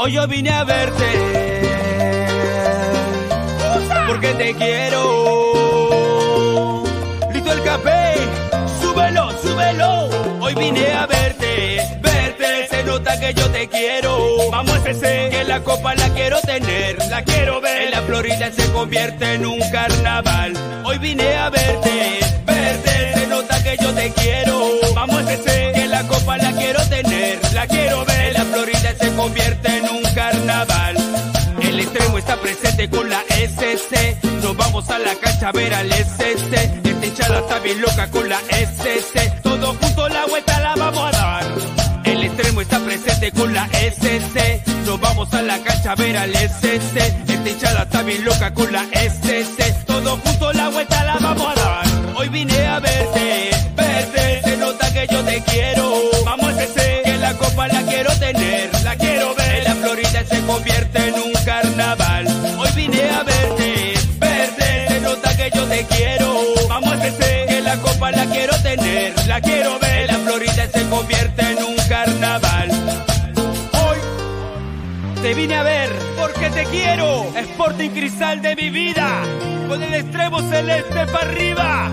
Hoy yo vine a verte porque te quiero. Listo el café, súbelo, súbelo. Hoy vine a verte, verte. Se nota que yo te quiero. Vamos a ese, que la copa la quiero tener, la quiero ver. La Florida se convierte en un carnaval. Hoy vine a verte, verte. Se nota que yo te quiero. Vamos a ese, que la copa la quiero tener, la quiero ver. La Florida se convierte está presente con la SC. Nos vamos a la cancha a ver al SC. Esta hinchada está bien loca con la SC. Todos juntos la vuelta la vamos a dar. El extremo está presente con la SC. Nos vamos a la cancha a ver al SC. Esta hinchada está bien loca con la SC. Todos juntos la vuelta la vamos a dar. Hoy vine a verte, verte. Se nota que yo te quiero. Vamos a ese, quiero. Sporting Cristal de mi vida. Con el extremo celeste para arriba.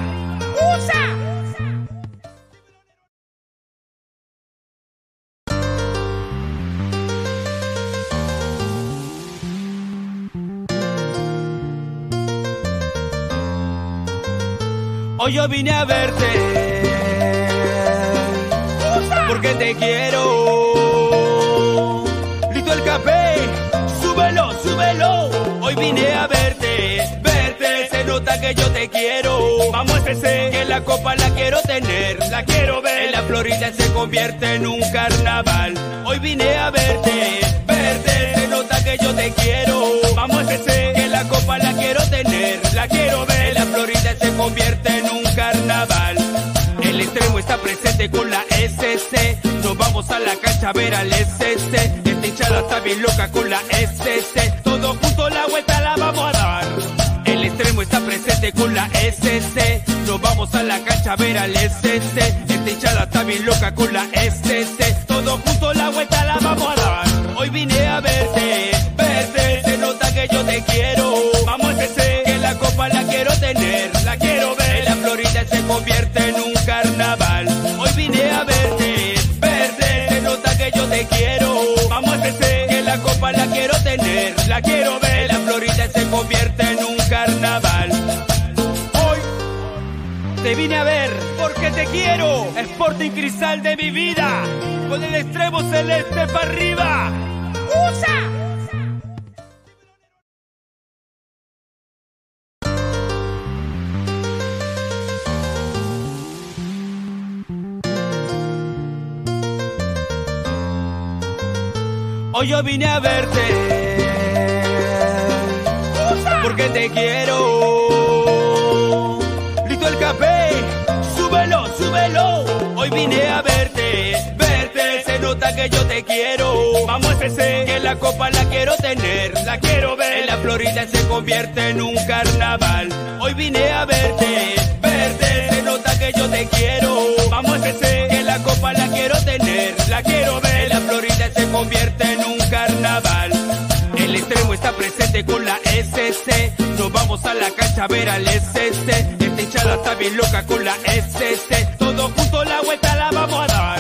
¡Usa! Hoy yo vine a verte porque te quiero. Hoy vine a verte, verte. Se nota que yo te quiero. Vamos a ese, que la copa la quiero tener, la quiero ver. En la Florida se convierte en un carnaval. Hoy vine a verte, verte. Se nota que yo te quiero. Vamos a ese, que la copa la quiero tener, la quiero ver. En la Florida se convierte en un carnaval. El extremo está presente con la SC. Nos vamos a la cancha a ver al SC. Esta hinchada está bien loca con la SC. Todos juntos la vuelta la vamos a dar. El extremo está presente con la SC. Nos vamos a la cancha a ver al SC. Esta hinchada está bien loca con la SC. Todos juntos la vuelta la vamos a dar. Hoy vine a verte, verte. Se nota que yo te quiero. Vamos a que la copa la quiero tener, la quiero ver. La Florida se convierte te quiero. Vamos a ese, que la copa la quiero tener, la quiero ver. La Florida se convierte en un carnaval. Hoy te vine a ver porque te quiero. Sporting Cristal de mi vida. Con el extremo celeste para arriba. ¡Usa! Hoy yo vine a verte porque te quiero. Listo el café, súbelo, súbelo. Hoy vine a verte, verte. Se nota que yo te quiero. Vamos a ese, que la copa la quiero tener, la quiero ver. En la Florida se convierte en un carnaval. Hoy vine a verte, verte. Se nota que yo te quiero. Vamos a ese, la copa la quiero tener, la quiero ver. La Florida se convierte en un carnaval. El extremo está presente con la SC. Nos vamos a la cancha a ver al SC. Esta hinchada está bien loca con la SC. Todos juntos la vuelta la vamos a dar.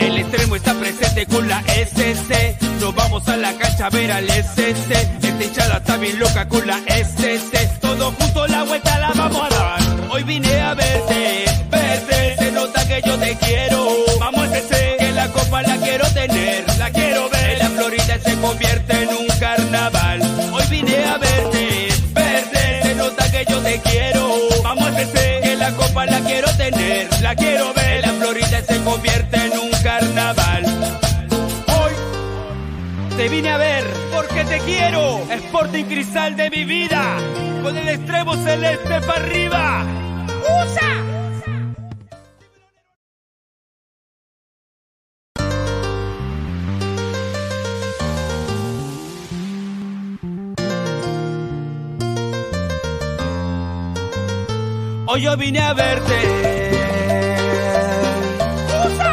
El extremo está presente con la SC. Nos vamos a la cancha a ver al SS. Esta hinchada está bien loca con la SS. Todo junto la vuelta la vamos a dar. Hoy vine a verte. Que yo te quiero. Vamos SS, que la copa la quiero tener. La quiero ver. La Florida se convierte en un carnaval. Hoy vine a verte, verte. Se nota que yo te quiero. Vamos SS, que la copa la quiero tener. La quiero ver. La Florida se convierte en un carnaval. Hoy te vine a ver porque te quiero. Sporting Cristal de mi vida. Con el extremo celeste para arriba. ¡Usa! Hoy yo vine a verte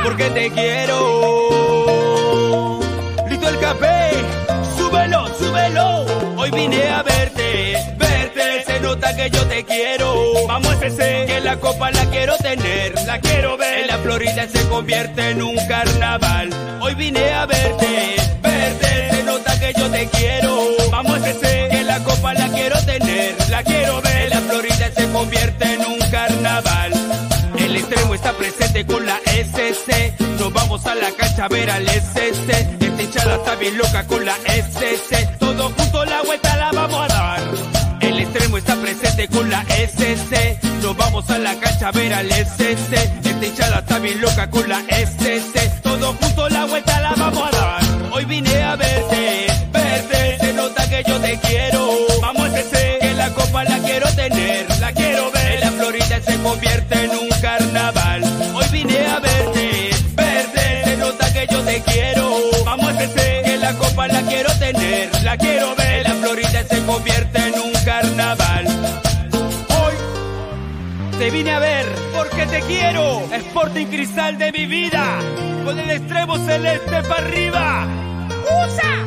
porque te quiero. Grito el café, súbelo, súbelo. Hoy vine a verte, verte. Se nota que yo te quiero. Vamos a ese, que la copa la quiero tener, la quiero ver. En la Florida se convierte en un carnaval. Hoy vine a verte, verte. Se nota que yo te quiero. Vamos a ese, que la copa la quiero tener, la quiero ver. La Florida se convierte en El extremo está presente con la SS. Nos vamos a la cancha a ver al SS. Esta hinchada está bien loca con la SS. Todo junto la vuelta la vamos a dar. El extremo está presente con la SS. Nos vamos a la cancha a ver al SS. Esta hinchada está bien loca con la SS. Todo junto la vuelta la vamos a dar. Hoy vine a verte, verte. Se nota que yo te quiero. Vamos a ese, te vine a ver porque te quiero. Sporting Cristal de mi vida. Con el extremo celeste para arriba. ¡Usa!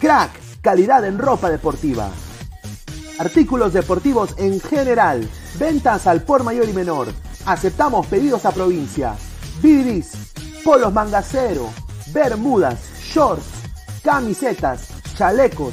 Crack, calidad en ropa deportiva. Artículos deportivos en general. Ventas al por mayor y menor. Aceptamos pedidos a provincia. Bidris, polos mangacero, bermudas, shorts, camisetas, chalecos,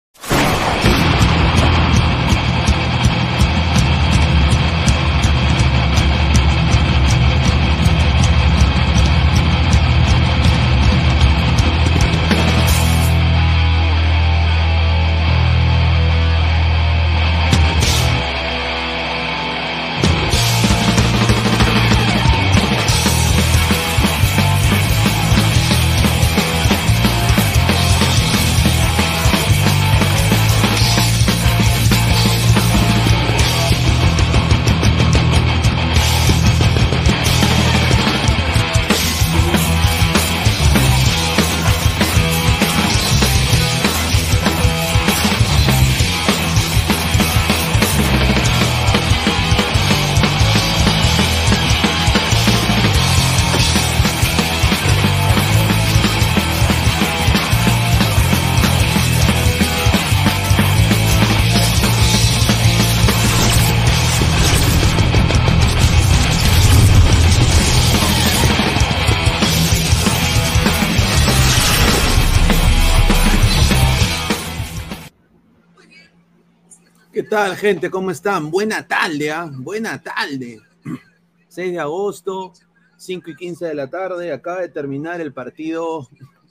tal, gente? ¿Cómo están? Buena tarde, ¿ah? Buena tarde. 6 de agosto, 5 y 15 de la tarde. Acaba de terminar el partido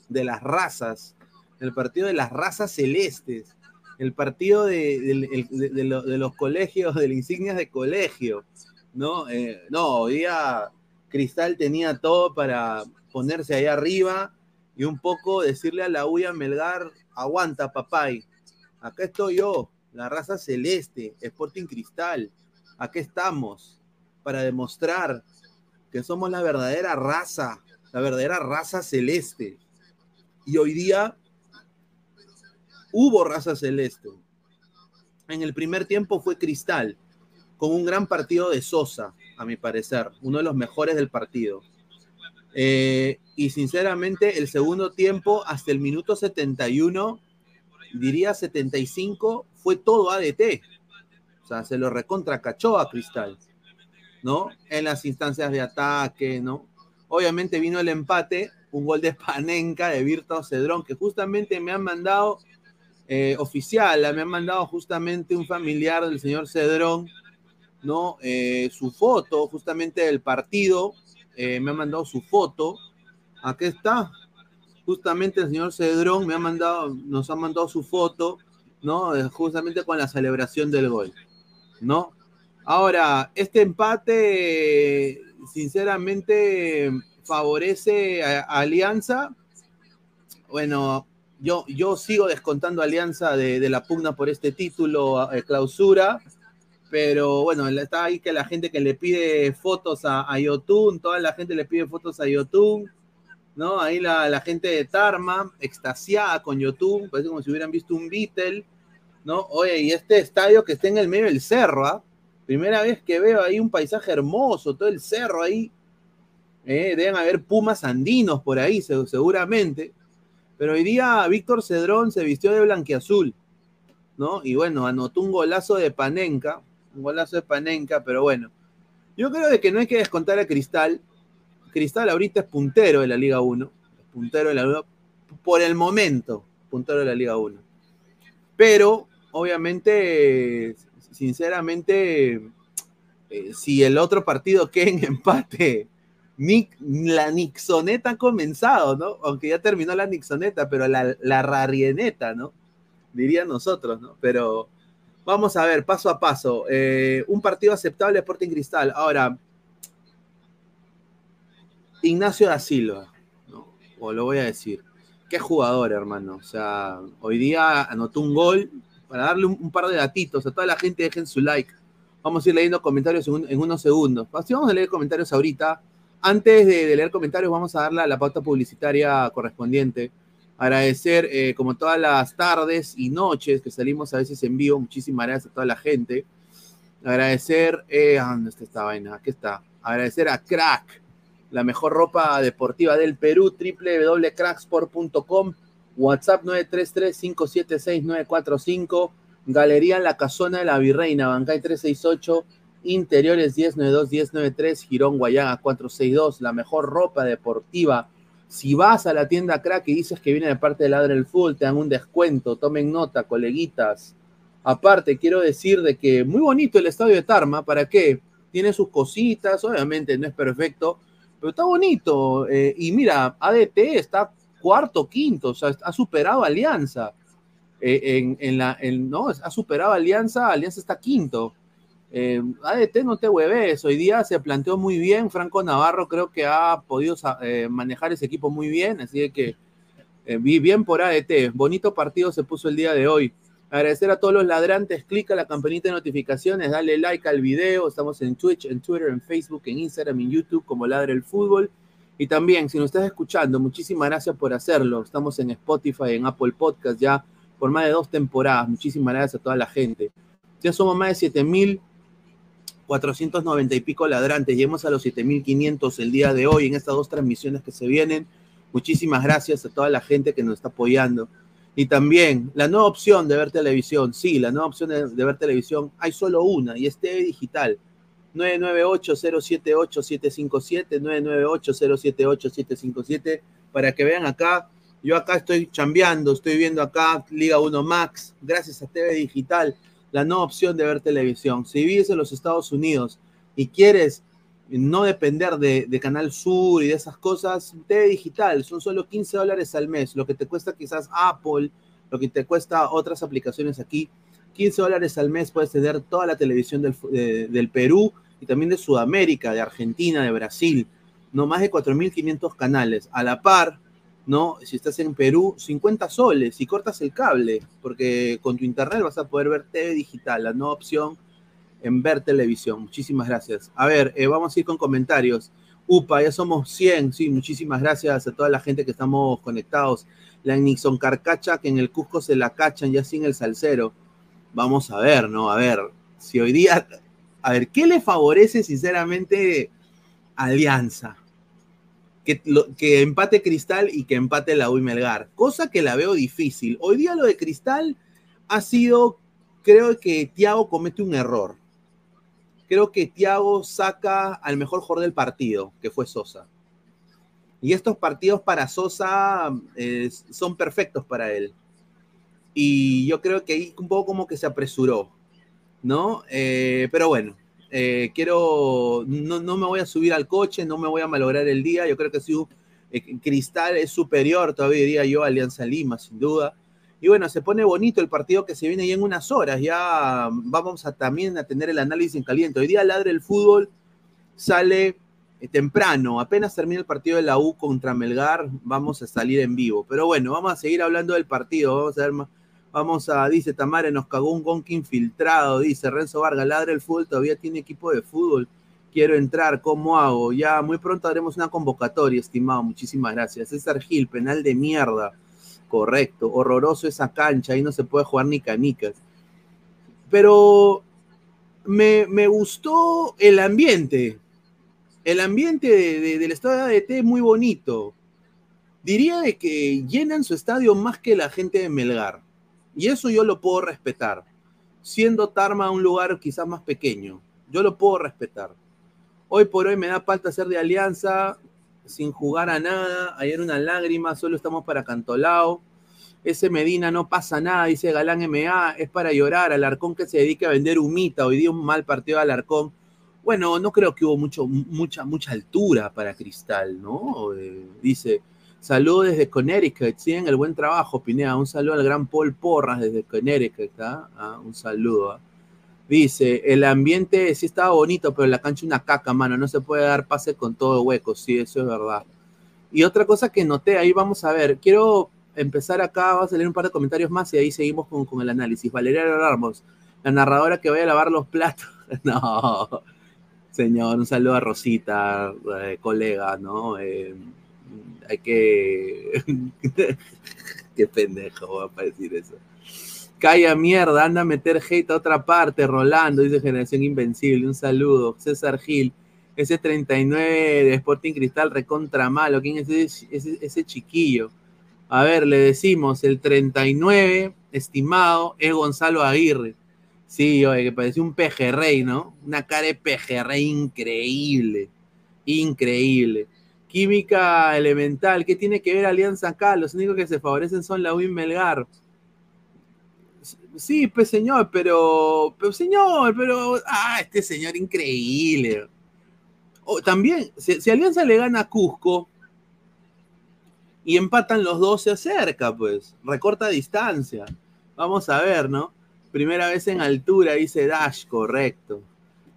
de las razas. El partido de las razas celestes. El partido de, de- de- de lo- de los colegios, de las insignias de colegio. ¿No? Eh, no, hoy Cristal tenía todo para ponerse ahí arriba y un poco decirle a la UIA Melgar, aguanta papay, acá estoy yo, la raza celeste, Sporting Cristal, aquí estamos para demostrar que somos la verdadera raza, la verdadera raza celeste. Y hoy día hubo raza celeste. En el primer tiempo fue Cristal, con un gran partido de Sosa, a mi parecer, uno de los mejores del partido. Eh, y sinceramente, el segundo tiempo, hasta el minuto 71, diría 75, fue todo ADT. O sea, se lo recontracachó a Cristal, ¿no? En las instancias de ataque, ¿no? Obviamente vino el empate, un gol de Panenka de Virta Cedrón, que justamente me han mandado eh, oficial, me han mandado justamente un familiar del señor Cedrón, ¿no? Eh, su foto justamente del partido, eh, me ha mandado su foto, aquí está, justamente el señor Cedrón me ha mandado, nos ha mandado su foto, ¿no? Justamente con la celebración del gol, ¿no? Ahora, este empate, sinceramente, favorece a Alianza. Bueno, yo, yo sigo descontando Alianza de, la pugna por este título, eh, clausura, pero bueno, está ahí que la gente que le pide fotos a, a Yotun, toda la gente le pide fotos a Yotun, ¿no? Ahí la, gente de Tarma, extasiada con Yotun, parece como si hubieran visto un Beatle, ¿no? Oye, y este estadio que está en el medio del cerro, ¿ah? Primera vez que veo ahí un paisaje hermoso, todo el cerro ahí. ¿eh? deben haber pumas andinos por ahí, seguramente. Pero hoy día Víctor Cedrón se vistió de blanqueazul, ¿no? Y bueno, anotó un golazo de Panenka, un golazo de Panenka, pero bueno. Yo creo de que no hay que descontar a Cristal. Cristal ahorita es puntero de la Liga 1. Puntero de la Liga por el momento, puntero de la Liga 1. Pero, obviamente, sinceramente, eh, si el otro partido queda en empate la Nixoneta ha comenzado, ¿no? Aunque ya terminó la Nixoneta, pero la, la rarieneta, ¿no? Dirían nosotros, ¿no? Pero vamos a ver, paso a paso. Eh, un partido aceptable Sporting Cristal. Ahora, Ignacio da Silva, ¿no? O lo voy a decir. Qué jugador, hermano. O sea, hoy día anotó un gol para darle un, par de datitos. A toda la gente dejen su like. Vamos a ir leyendo comentarios en, unos segundos. Así vamos a leer comentarios ahorita antes de, leer comentarios, vamos a darle la, la pauta publicitaria correspondiente. Agradecer, eh, como todas las tardes y noches que salimos a veces en vivo, muchísimas gracias a toda la gente. Agradecer, eh, ¿dónde está esta vaina? Aquí está. Agradecer a Crack, la mejor ropa deportiva del Perú, www.cracksport.com, WhatsApp 933-576-945, Galería La Casona de la Virreina, Bancay 368 Interiores 1092-1093, Girón Guayaga 462, la mejor ropa deportiva. Si vas a la tienda Crack y dices que viene de parte de Ladre el Full, te dan un descuento, tomen nota, coleguitas. Aparte, quiero decir de que muy bonito el estadio de Tarma, ¿para qué? Tiene sus cositas, obviamente no es perfecto, pero está bonito. Eh, y mira, ADT está cuarto, quinto, o sea, ha superado Alianza. Eh, en, la, no, ha superado Alianza, Alianza está quinto. Eh, ADT no te hueves, hoy día se planteó muy bien, Franco Navarro creo que ha podido manejar ese equipo muy bien, así que vi bien por ADT, bonito partido se puso el día de hoy. Agradecer a todos los ladrantes, clica la campanita de notificaciones, dale like al video, estamos en Twitch, en Twitter, en Facebook, en Instagram, en YouTube como Ladre el Fútbol. Y también, si nos estás escuchando, muchísimas gracias por hacerlo. Estamos en Spotify, en Apple Podcast ya por más de dos temporadas. Muchísimas gracias a toda la gente. Ya somos más de 7000 490 y pico ladrantes. Llegamos a los 7500 el día de hoy en estas dos transmisiones que se vienen. Muchísimas gracias a toda la gente que nos está apoyando. Y también la nueva opción de ver televisión. Sí, la nueva opción de, ver televisión. Hay solo una y es TV Digital. 998-078-757, 998-078-757, para que vean acá. Yo acá estoy chambeando, estoy viendo acá Liga 1 Max, gracias a TV Digital la nueva opción de ver televisión. Si vives en los Estados Unidos y quieres no depender de, Canal Sur y de esas cosas, TV digital, son solo 15 dólares al mes, lo que te cuesta quizás Apple, lo que te cuesta otras aplicaciones aquí. 15 dólares al mes puedes tener toda la televisión del, Perú y también de Sudamérica, de Argentina, de Brasil. no más de 4.500 canales. A la par, ¿no? Si estás en Perú, 50 soles y cortas el cable, porque con tu internet vas a poder ver TV digital, la nueva opción en ver televisión. Muchísimas gracias. A ver, eh, vamos a ir con comentarios. Upa, ya somos 100, sí, muchísimas gracias a toda la gente que estamos conectados. La Nixon Carcacha, que en el Cusco se la cachan ya sin el salsero. Vamos a ver, ¿no? A ver, si hoy día, a ver, ¿qué le favorece sinceramente Alianza? Que, que empate Cristal y que empate la U Melgar, cosa que la veo difícil. Hoy día lo de Cristal ha sido, creo que Tiago comete un error creo que Thiago saca al mejor jugador del partido, que fue Sosa. Y estos partidos para Sosa eh, son perfectos para él. Y yo creo que ahí un poco como que se apresuró, ¿no? Eh, pero bueno, eh, quiero, no, no, me voy a subir al coche, no me voy a malograr el día. Yo creo que si Cristal es superior, todavía diría yo, a Alianza Lima, sin duda. Y bueno, se pone bonito el partido que se viene ya en unas horas. Ya vamos a también a tener el análisis en caliente. Hoy día Ladre el Fútbol sale eh, temprano. Apenas termina el partido de la U contra Melgar, vamos a salir en vivo. Pero bueno, vamos a seguir hablando del partido. Vamos a ver más. Vamos a, dice Tamare, nos cagó un gonk infiltrado, dice Renzo Vargas, ladre el fútbol, todavía tiene equipo de fútbol. Quiero entrar, ¿cómo hago? Ya muy pronto haremos una convocatoria, estimado. Muchísimas gracias. César Gil, penal de mierda. Correcto, horroroso esa cancha, ahí no se puede jugar ni canicas. Pero me, gustó el ambiente. El ambiente del estadio de ADT es muy bonito. Diría de que llenan su estadio más que la gente de Melgar. Y eso yo lo puedo respetar. Siendo Tarma un lugar quizás más pequeño. Yo lo puedo respetar. Hoy por hoy me da falta ser de alianza sin jugar a nada. Ayer una lágrima, solo estamos para Cantolao. Ese Medina no pasa nada, dice Galán MA, es para llorar. Alarcón que se dedica a vender humita. Hoy día un mal partido de Alarcón. Bueno, no creo que hubo mucho, mucha, mucha altura para Cristal, ¿no? Eh, dice, saludos desde Connecticut, ¿sí? el buen trabajo, Pinea. Un saludo al gran Paul Porras desde Connecticut, ¿ah? ah un saludo. ¿ah? Dice, el ambiente sí estaba bonito, pero la cancha una caca, mano. No se puede dar pase con todo hueco, sí, eso es verdad. Y otra cosa que noté, ahí vamos a ver, quiero empezar acá, vamos a leer un par de comentarios más y ahí seguimos con, con el análisis. Valeria Ramos, la narradora que vaya a lavar los platos. no, señor, un saludo a Rosita, eh, colega, ¿no? Eh, hay que... Qué pendejo va a decir eso. Calla mierda, anda a meter hate a otra parte, Rolando, dice Generación Invencible, un saludo. César Gil, ese 39 de Sporting Cristal recontra malo, ¿quién es ese, chiquillo? A ver, le decimos, el 39 estimado es Gonzalo Aguirre. Sí, oye, que parece un pejerrey, ¿no? Una cara de pejerrey increíble, increíble. Química elemental, ¿qué tiene que ver Alianza acá? Los únicos que se favorecen son la Win Melgar sí, pues señor, pero, pero señor, pero, ah, este señor increíble. también, si, Alianza le gana a Cusco y empatan los dos, se acerca, pues, recorta distancia. Vamos a ver, ¿no? Primera vez en altura, dice Dash, correcto.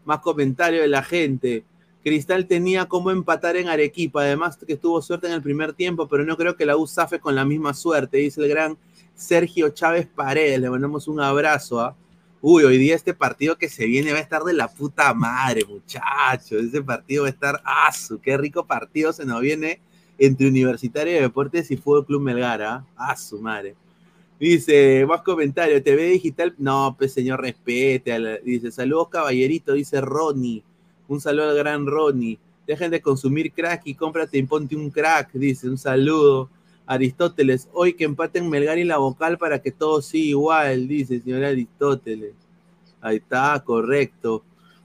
Más comentario de la gente. Cristal tenía como empatar en Arequipa, además que tuvo suerte en el primer tiempo, pero no creo que la U con la misma suerte, dice el gran Sergio Chávez Paredes, le mandamos un abrazo. ¿ah? Uy, hoy día este partido que se viene va a estar de la puta madre, muchachos. Ese partido va a estar, ¡ah! ¡Qué rico partido se nos viene entre Universitario de Deportes y Fútbol Club Melgar! ¡Ah, ¡Ah su madre! Dice, más comentario, TV digital, no, pues señor, respete. Dice, saludos caballerito, dice Ronnie. Un saludo al gran Ronnie. Dejen de consumir crack y cómprate y ponte un crack, dice, un saludo. Aristóteles, hoy que empaten Melgar y la vocal para que todo siga igual, dice el señor Aristóteles. Ahí está, correcto.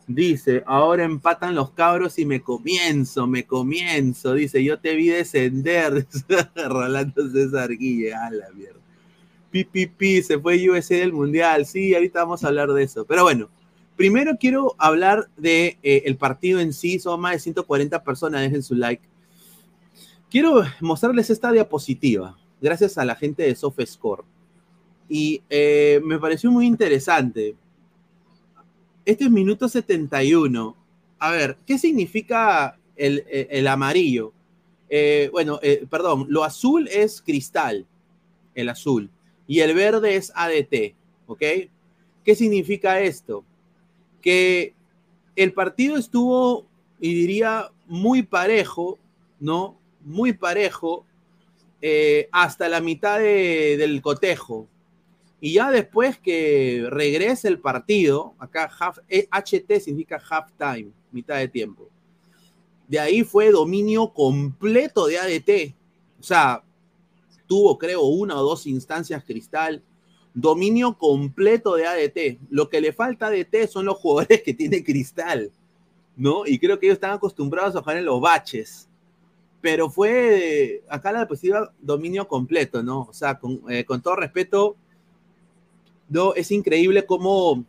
Dice, ahora empatan los cabros y me comienzo, me comienzo. Dice, yo te vi descender. Rolando César Guille, a la mierda. Pi, se fue USA del Mundial. Sí, ahorita vamos a hablar de eso. Pero bueno, primero quiero hablar de eh, el partido en sí. Son más de 140 personas, dejen su like. Quiero mostrarles esta diapositiva, gracias a la gente de SoftScore. Y eh, me pareció muy interesante. Este es minuto 71. A ver, ¿qué significa el, amarillo. Eh, bueno, eh, perdón, lo azul es cristal, el azul, y el verde es ADT, ¿ok? ¿Qué significa esto? Que el partido estuvo, y diría, muy parejo, ¿no? Muy parejo eh, hasta la mitad del cotejo. Y ya después que regrese el partido, acá HT significa half time, mitad de tiempo de ahí fue dominio completo de ADT. O sea, tuvo creo una o dos instancias cristal. Dominio completo de ADT. Lo que le falta a ADT son los jugadores que tiene cristal, ¿no? Y creo que ellos están acostumbrados a jugar en los baches. Pero fue, acá la deportiva, dominio completo, ¿no? O sea, con, eh, con todo respeto, no, es increíble cómo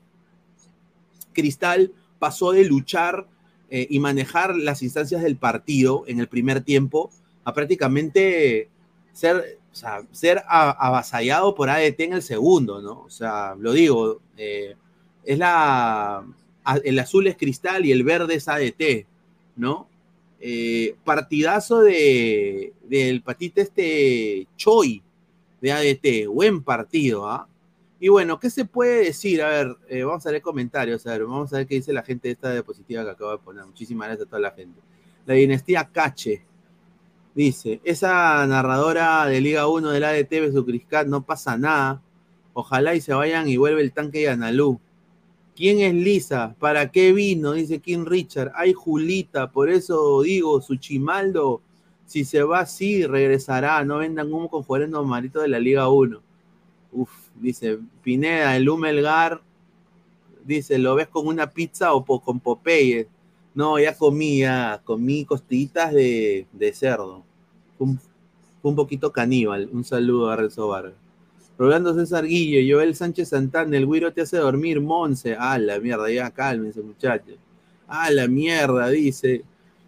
Cristal pasó de luchar eh, y manejar las instancias del partido en el primer tiempo a prácticamente ser, ser avasallado por ADT en el segundo, ¿no? O sea, lo digo, eh, es la, el azul es cristal y el verde es ADT, ¿no? Eh, partidazo de, del patite este Choi de ADT, buen partido, ¿ah? Y bueno, ¿qué se puede decir? A ver, eh, vamos a leer comentarios, a ver, vamos a ver qué dice la gente esta diapositiva que acabo de poner. Muchísimas gracias a toda la gente. La dinastía Cache dice, esa narradora de Liga 1 del ADT su Criscat no pasa nada. Ojalá y se vayan y vuelve el tanque de Analú. ¿Quién es Lisa? ¿Para qué vino? Dice King Richard. Ay, Julita, por eso digo, su chimaldo, si se va así, regresará. No vendan humo con jugadores normalitos de la Liga 1. Uf, dice Pineda, el Humelgar, dice, ¿lo ves con una pizza o con Popeye? No, ya comí, ya comí costillitas de, cerdo. Fue un, poquito caníbal. Un saludo a Renzo Vargas. Rolando César Guillo, Joel Sánchez Santana, el güiro te hace dormir, Monse. Ah, la mierda, ya cálmense, muchachos. Ah, la mierda, dice.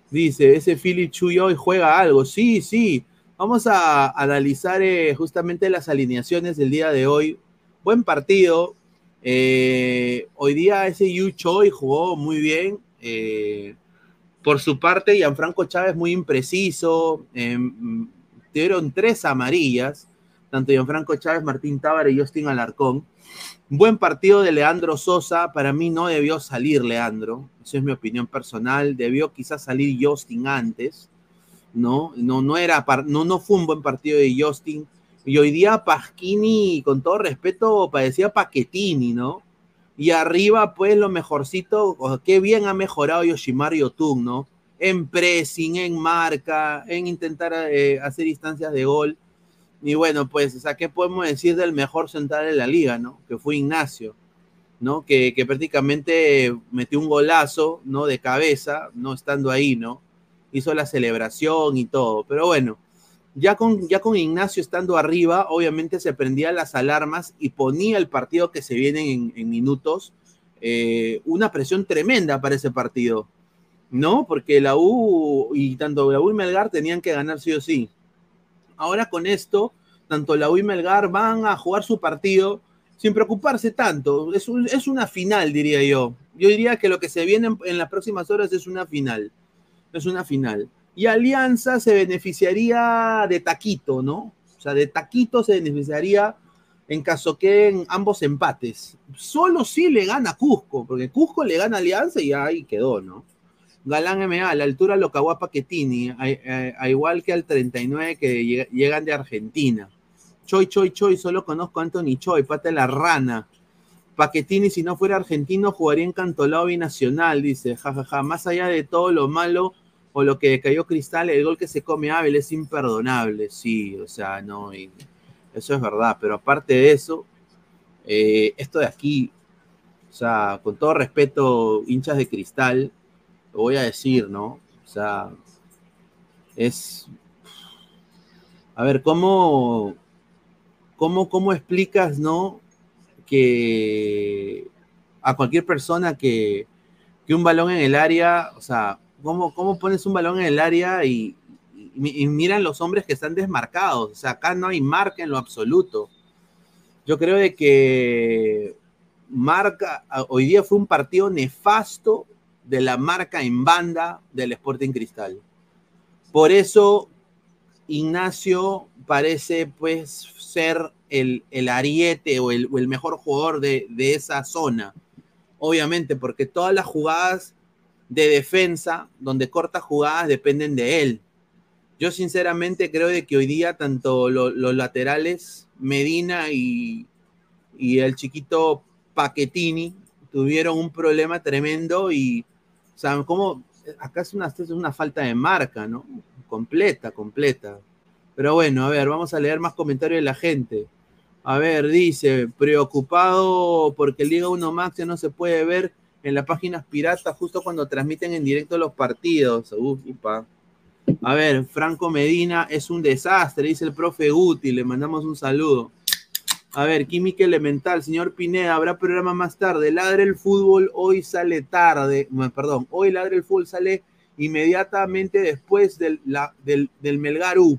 Dice, ese Philly Chuy hoy juega algo. Sí, sí. Vamos a analizar eh, justamente las alineaciones del día de hoy. Buen partido. Eh, hoy día ese Yu jugó muy bien. Eh, por su parte, Gianfranco Chávez muy impreciso. dieron tres amarillas, tanto Gianfranco Chávez, Martín Tábara y Justin Alarcón. Buen partido de Leandro Sosa. Para mí no debió salir Leandro. Esa es mi opinión personal. Debió quizás salir Justin antes. ¿no? No, no, era, no, no fue un buen partido de Justin. Y hoy día Pasquini, con todo respeto, parecía Paquetini, ¿no? Y arriba, pues, lo mejorcito, qué bien ha mejorado Yoshimar Yotun, ¿no? En pressing, en marca, en intentar eh, hacer instancias de gol. Y bueno, pues, o sea, ¿qué podemos decir del mejor central de la liga, ¿no? Que fue Ignacio, ¿no? Que, que prácticamente metió un golazo, ¿no? De cabeza, no estando ahí, ¿no? hizo la celebración y todo. Pero bueno, ya con, ya con Ignacio estando arriba, obviamente se prendían las alarmas y ponía el partido que se viene en, minutos eh, una presión tremenda para ese partido, ¿no? Porque la U y tanto la U y Melgar tenían que ganar sí o sí. Ahora con esto, tanto la U y Melgar van a jugar su partido sin preocuparse tanto. Es, es una final, diría yo. Yo diría que lo que se viene en las próximas horas es una final es una final. Y Alianza se beneficiaría de taquito, ¿no? O sea, de taquito se beneficiaría en caso que en ambos empates. Solo si le gana Cusco, porque Cusco le gana Alianza y ahí quedó, ¿no? Galán MA, a la altura lo cagó a Paquetini, a, igual que al 39 que llegan de Argentina. Choi, Choi, Choi, solo conozco a Anthony Choi, pata la rana. Paquetini, si no fuera argentino, jugaría en Cantolao Binacional, dice, jajaja. Ja, ja. Más allá de todo lo malo, o lo que cayó Cristal, el gol que se come Abel es imperdonable, sí, o sea, no, eso es verdad, pero aparte de eso, eh, esto de aquí, o sea, con todo respeto, hinchas de Cristal, lo voy a decir, ¿no? O sea, es, a ver, ¿cómo, cómo, cómo explicas, ¿no? Que a cualquier persona que, que un balón en el área, o sea, cómo, pones un balón en el área y, miran los hombres que están desmarcados. O sea, acá no hay marca en lo absoluto. Yo creo de que marca, hoy día fue un partido nefasto de la marca en banda del Sporting Cristal. Por eso Ignacio parece pues ser el, ariete o el, mejor jugador de, de esa zona. Obviamente, porque todas las jugadas de defensa, donde corta jugadas, dependen de él. Yo sinceramente creo de que hoy día tanto los laterales, Medina y, el chiquito Paquetini, tuvieron un problema tremendo y, ¿saben cómo? Acá es una, falta de marca, ¿no? Completa, completa. Pero bueno, a ver, vamos a leer más comentarios de la gente. A ver, dice, preocupado porque el Liga 1 Max no se puede ver en las páginas piratas justo cuando transmiten en directo los partidos. A ver, Franco Medina es un desastre, dice el profe Guti, le mandamos un saludo. A ver, Química Elemental, señor Pineda, habrá programa más tarde. Ladre el fútbol, hoy sale tarde, perdón, hoy Ladre el fútbol sale inmediatamente después del, la, del, del Melgaru.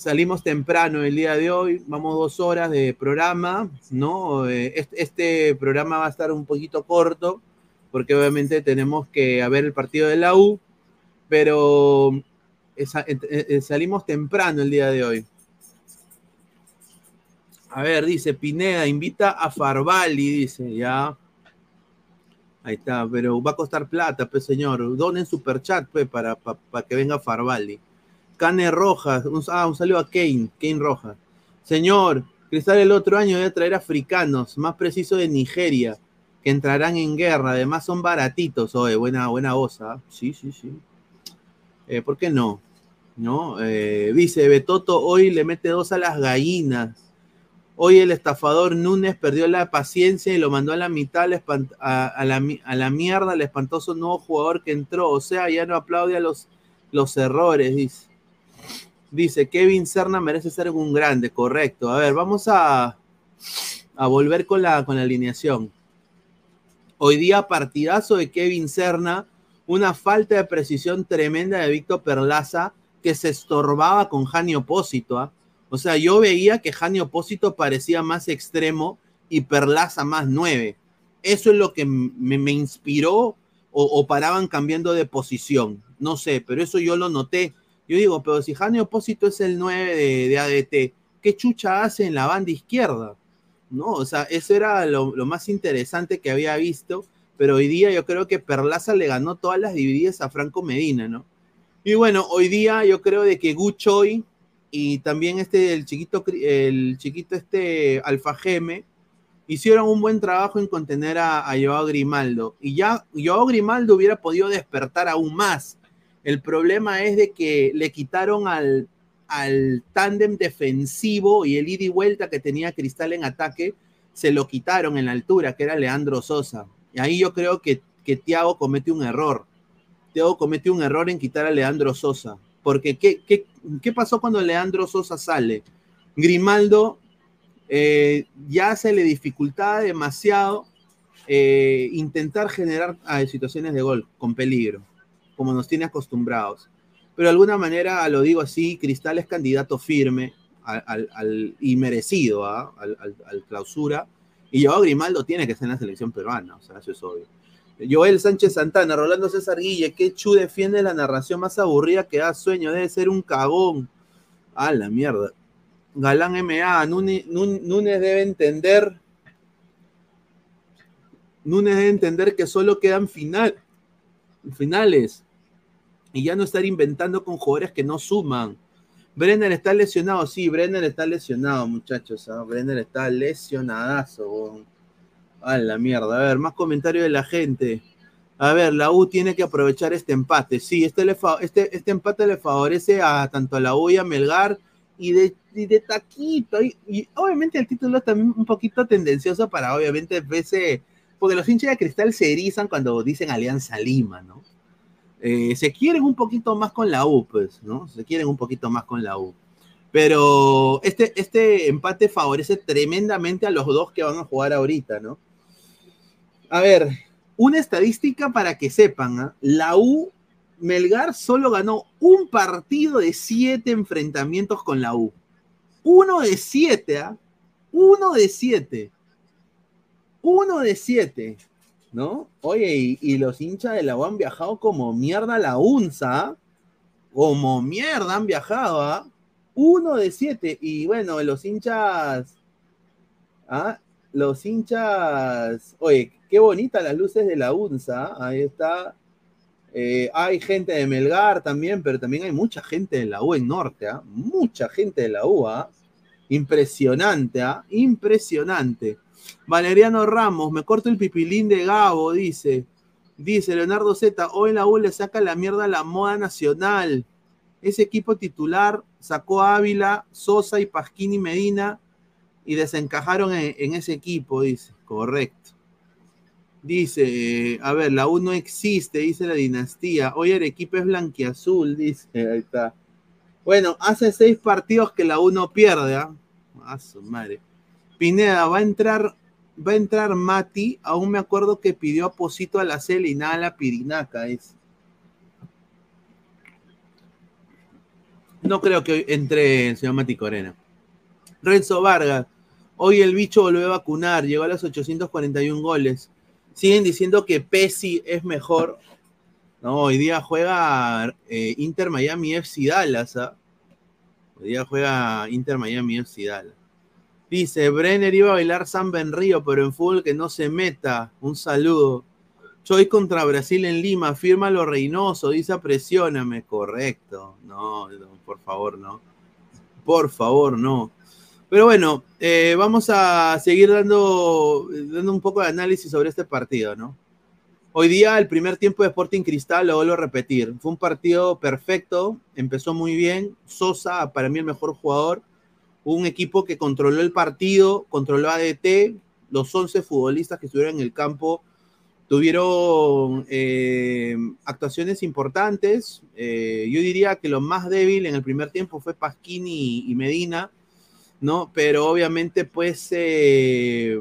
Salimos temprano el día de hoy, vamos dos horas de programa, ¿no? Eh, este, programa va a estar un poquito corto, porque obviamente tenemos que ver el partido de la U, pero eh, eh, salimos temprano el día de hoy. A ver, dice Pineda, invita a Farvali, dice, ya. Ahí está, pero va a costar plata, pues señor. Donen superchat, pues, para, para que venga Farvali. Cane Rojas, un, ah, un saludo a Kane, Kane Rojas. Señor, Cristal el otro año debe traer africanos, más preciso de Nigeria, que entrarán en guerra, además son baratitos, oye, buena, buena voz, ¿ah? Sí, sí, sí. Eh, ¿Por qué no? ¿No? Eh, dice Betoto, hoy le mete dos a las gallinas. Hoy el estafador Núñez perdió la paciencia y lo mandó a la mitad a, la, a la mierda al espantoso nuevo jugador que entró. O sea, ya no aplaude a los, los errores, dice. Dice, Kevin Serna merece ser un grande, correcto. A ver, vamos a, a volver con la, con la alineación. Hoy día partidazo de Kevin Serna, una falta de precisión tremenda de Víctor Perlaza que se estorbaba con Jani Opósito. ¿ah? O sea, yo veía que Jani Opósito parecía más extremo y Perlaza más nueve. Eso es lo que me, me inspiró o, o, paraban cambiando de posición. No sé, pero eso yo lo noté yo digo, pero si Jani Opósito es el 9 de, ADT, ¿qué chucha hace en la banda izquierda? ¿No? O sea, eso era lo, más interesante que había visto, pero hoy día yo creo que Perlaza le ganó todas las divididas a Franco Medina, ¿no? Y bueno, hoy día yo creo de que Guchoy y también este, el chiquito, el chiquito este Alfa Geme, hicieron un buen trabajo en contener a, a Joao Grimaldo. Y ya Joao Grimaldo hubiera podido despertar aún más el problema es de que le quitaron al, al tándem defensivo y el ida y vuelta que tenía Cristal en ataque, se lo quitaron en la altura, que era Leandro Sosa. Y ahí yo creo que, que Tiago comete un error. Tiago comete un error en quitar a Leandro Sosa. Porque ¿qué, qué, pasó cuando Leandro Sosa sale? Grimaldo eh, ya se le dificultaba demasiado eh, intentar generar ah, situaciones de gol con peligro como nos tiene acostumbrados. Pero de alguna manera, lo digo así, Cristal es candidato firme al, y merecido ¿ah? al, clausura. Y Joao Grimaldo tiene que ser en la selección peruana, o sea, eso es obvio. Joel Sánchez Santana, Rolando César Guille, que Chu defiende la narración más aburrida que da sueño, debe ser un cagón. A la mierda. Galán MA, Núñez, debe entender. Núñez debe entender que solo quedan final, finales y ya no estar inventando con jugadores que no suman. Brenner está lesionado, sí, Brenner está lesionado, muchachos. ¿ah? Brenner está lesionadazo. A la mierda. A ver, más comentarios de la gente. A ver, la U tiene que aprovechar este empate. Sí, este, le este, este empate le favorece a tanto a la U y a Melgar y de, de taquito. Y, obviamente el título es también un poquito tendencioso para, obviamente, pese, porque los hinchas de cristal se erizan cuando dicen Alianza Lima, ¿no? Eh, se quieren un poquito más con la U, pues, ¿no? Se quieren un poquito más con la U. Pero este, este empate favorece tremendamente a los dos que van a jugar ahorita, ¿no? A ver, una estadística para que sepan, ¿ah? la U, Melgar solo ganó un partido de siete enfrentamientos con la U. Uno de siete, ¿ah? Uno de siete. Uno de siete. ¿No? Oye, y, los hinchas de la U han viajado como mierda a la UNSA, como mierda han viajado, ¿ah? Uno de siete, y bueno, los hinchas, ¿ah? Los hinchas, oye, qué bonitas las luces de la UNSA, ¿ah? ahí está. Eh, hay gente de Melgar también, pero también hay mucha gente de la U en Norte, ¿ah? mucha gente de la U, ¿ah? impresionante, ¿ah? impresionante. Valeriano Ramos, me corto el pipilín de Gabo, dice. Dice Leonardo Z, hoy la U le saca la mierda a la moda nacional. Ese equipo titular sacó a Ávila, Sosa y Pasquini Medina y desencajaron en, ese equipo, dice. Correcto. Dice, a ver, la U no existe, dice la dinastía. Hoy el equipo es blanquiazul, dice. Ahí está. Bueno, hace seis partidos que la U no pierde, ¿ah? A su madre. Pineda, va a entrar, va a entrar Mati. Aún me acuerdo que pidió aposito a la cel nada a la pirinaca. Es. No creo que entre el señor Mati Corena. Renzo Vargas. Hoy el bicho volvió a vacunar. Llegó a los 841 goles. Siguen diciendo que Pesi es mejor. No, hoy día juega eh, Inter Miami FC Dallas. ¿ah? Hoy día juega Inter Miami FC Dallas. Dice, Brenner iba a bailar San Benrío, pero en fútbol que no se meta. Un saludo. Choy contra Brasil en Lima, firma lo Reynoso, dice presióname. Correcto. No, por favor, no. Por favor, no. Pero bueno, eh, vamos a seguir dando, dando un poco de análisis sobre este partido, ¿no? Hoy día el primer tiempo de Sporting Cristal, lo vuelvo a repetir, fue un partido perfecto, empezó muy bien, Sosa, para mí el mejor jugador, un equipo que controló el partido, controló ADT, los 11 futbolistas que estuvieron en el campo tuvieron eh, actuaciones importantes. Eh, yo diría que lo más débil en el primer tiempo fue Pasquini y, Medina, ¿no? Pero obviamente pues eh,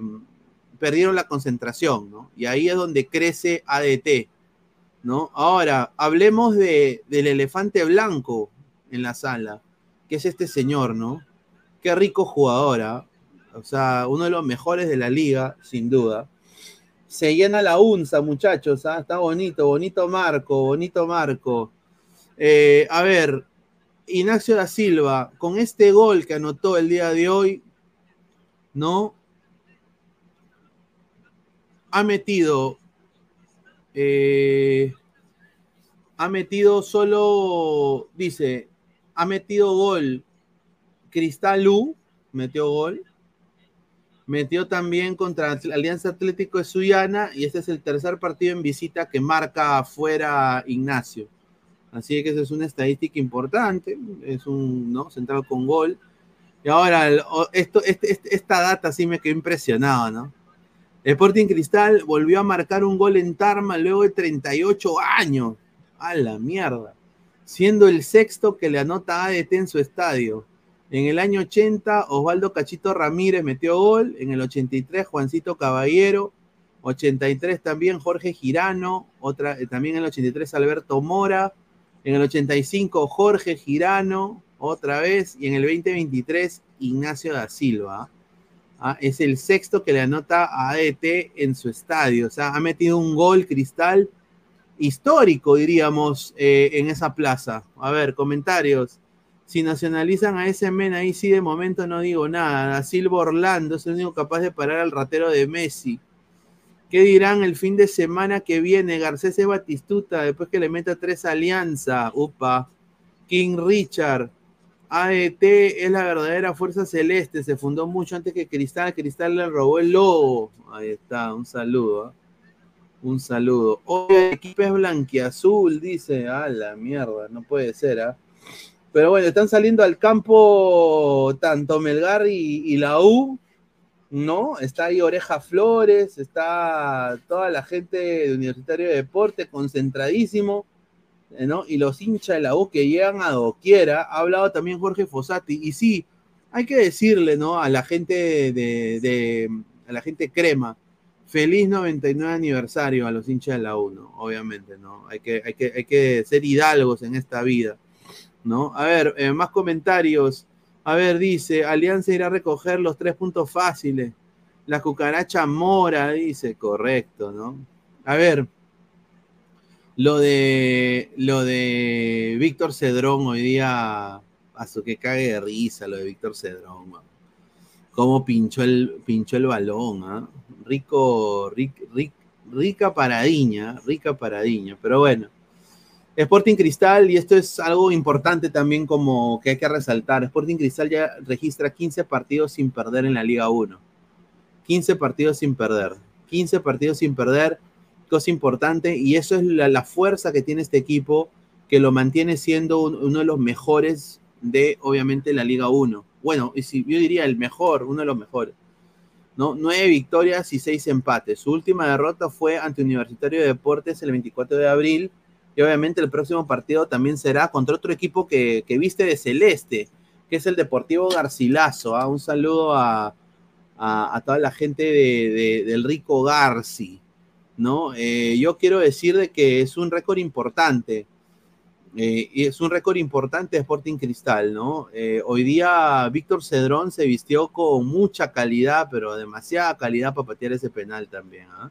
perdieron la concentración, ¿no? Y ahí es donde crece ADT, ¿no? Ahora, hablemos de, del elefante blanco en la sala, que es este señor, ¿no? Qué rico jugadora. O sea, uno de los mejores de la liga, sin duda. Se llena la unza, muchachos. ¿ah? Está bonito, bonito marco, bonito marco. Eh, a ver, Ignacio da Silva, con este gol que anotó el día de hoy, ¿no? Ha metido. Eh, ha metido solo. Dice. Ha metido gol Cristal U metió gol. Metió también contra Alianza Atlético de Suyana y este es el tercer partido en visita que marca afuera Ignacio. Así que esa es una estadística importante, es un ¿no? central con gol. Y ahora, esto, este, este, esta data sí me quedó impresionado, ¿no? Sporting Cristal volvió a marcar un gol en Tarma luego de 38 años. A la mierda. Siendo el sexto que le anota ADT en su estadio. En el año 80, Osvaldo Cachito Ramírez metió gol. En el 83, Juancito Caballero. 83 también Jorge Girano. Otra, eh, también en el 83, Alberto Mora. En el 85, Jorge Girano. Otra vez. Y en el 2023, Ignacio da Silva. Ah, es el sexto que le anota a AET en su estadio. O sea, ha metido un gol cristal histórico, diríamos, eh, en esa plaza. A ver, comentarios. Si nacionalizan a ese men, ahí sí de momento no digo nada. A Silva Orlando es el único capaz de parar al ratero de Messi. ¿Qué dirán el fin de semana que viene? Garcés Batistuta, después que le meta tres alianzas. Upa. King Richard. AET es la verdadera fuerza celeste. Se fundó mucho antes que Cristal. Cristal le robó el lobo. Ahí está, un saludo. ¿ah? Un saludo. Hoy el equipo es blanquiazul, dice. A la mierda, no puede ser, ¿ah? Pero bueno, están saliendo al campo tanto Melgar y, la U, ¿no? Está ahí Oreja Flores, está toda la gente de Universitario de Deporte concentradísimo, ¿no? Y los hinchas de la U que llegan a doquiera. Ha hablado también Jorge Fossati. Y sí, hay que decirle, ¿no? A la gente de, a la gente crema. Feliz 99 aniversario a los hinchas de la U, ¿no? Obviamente, ¿no? Hay que, hay que, hay que ser hidalgos en esta vida. ¿No? A ver, eh, más comentarios. A ver, dice, Alianza irá a recoger los tres puntos fáciles. La cucaracha mora, dice, correcto, ¿no? a ver, lo de lo de Víctor Cedrón hoy día, a que cague de risa lo de Víctor Cedrón, cómo pinchó el, pinchó el balón, ¿ah? Rico, rica paradiña, rica paradiña, pero bueno. Sporting Cristal, y esto es algo importante también como que hay que resaltar, Sporting Cristal ya registra 15 partidos sin perder en la Liga 1. 15 partidos sin perder. 15 partidos sin perder, cosa importante, y eso es la, fuerza que tiene este equipo, que lo mantiene siendo uno de los mejores de, obviamente, la Liga 1. Bueno, y si yo diría el mejor, uno de los mejores. ¿no? Nueve victorias y seis empates. Su última derrota fue ante Universitario de Deportes el 24 de abril y obviamente el próximo partido también será contra otro equipo que, viste de celeste, que es el Deportivo Garcilaso. ¿ah? Un saludo a, toda la gente de, del rico Garci. ¿no? Eh, yo quiero decir de que es un récord importante. Eh, y es un récord importante de Sporting Cristal, ¿no? Eh, hoy día Víctor Cedrón se vistió con mucha calidad, pero demasiada calidad para patear ese penal también, ¿ah?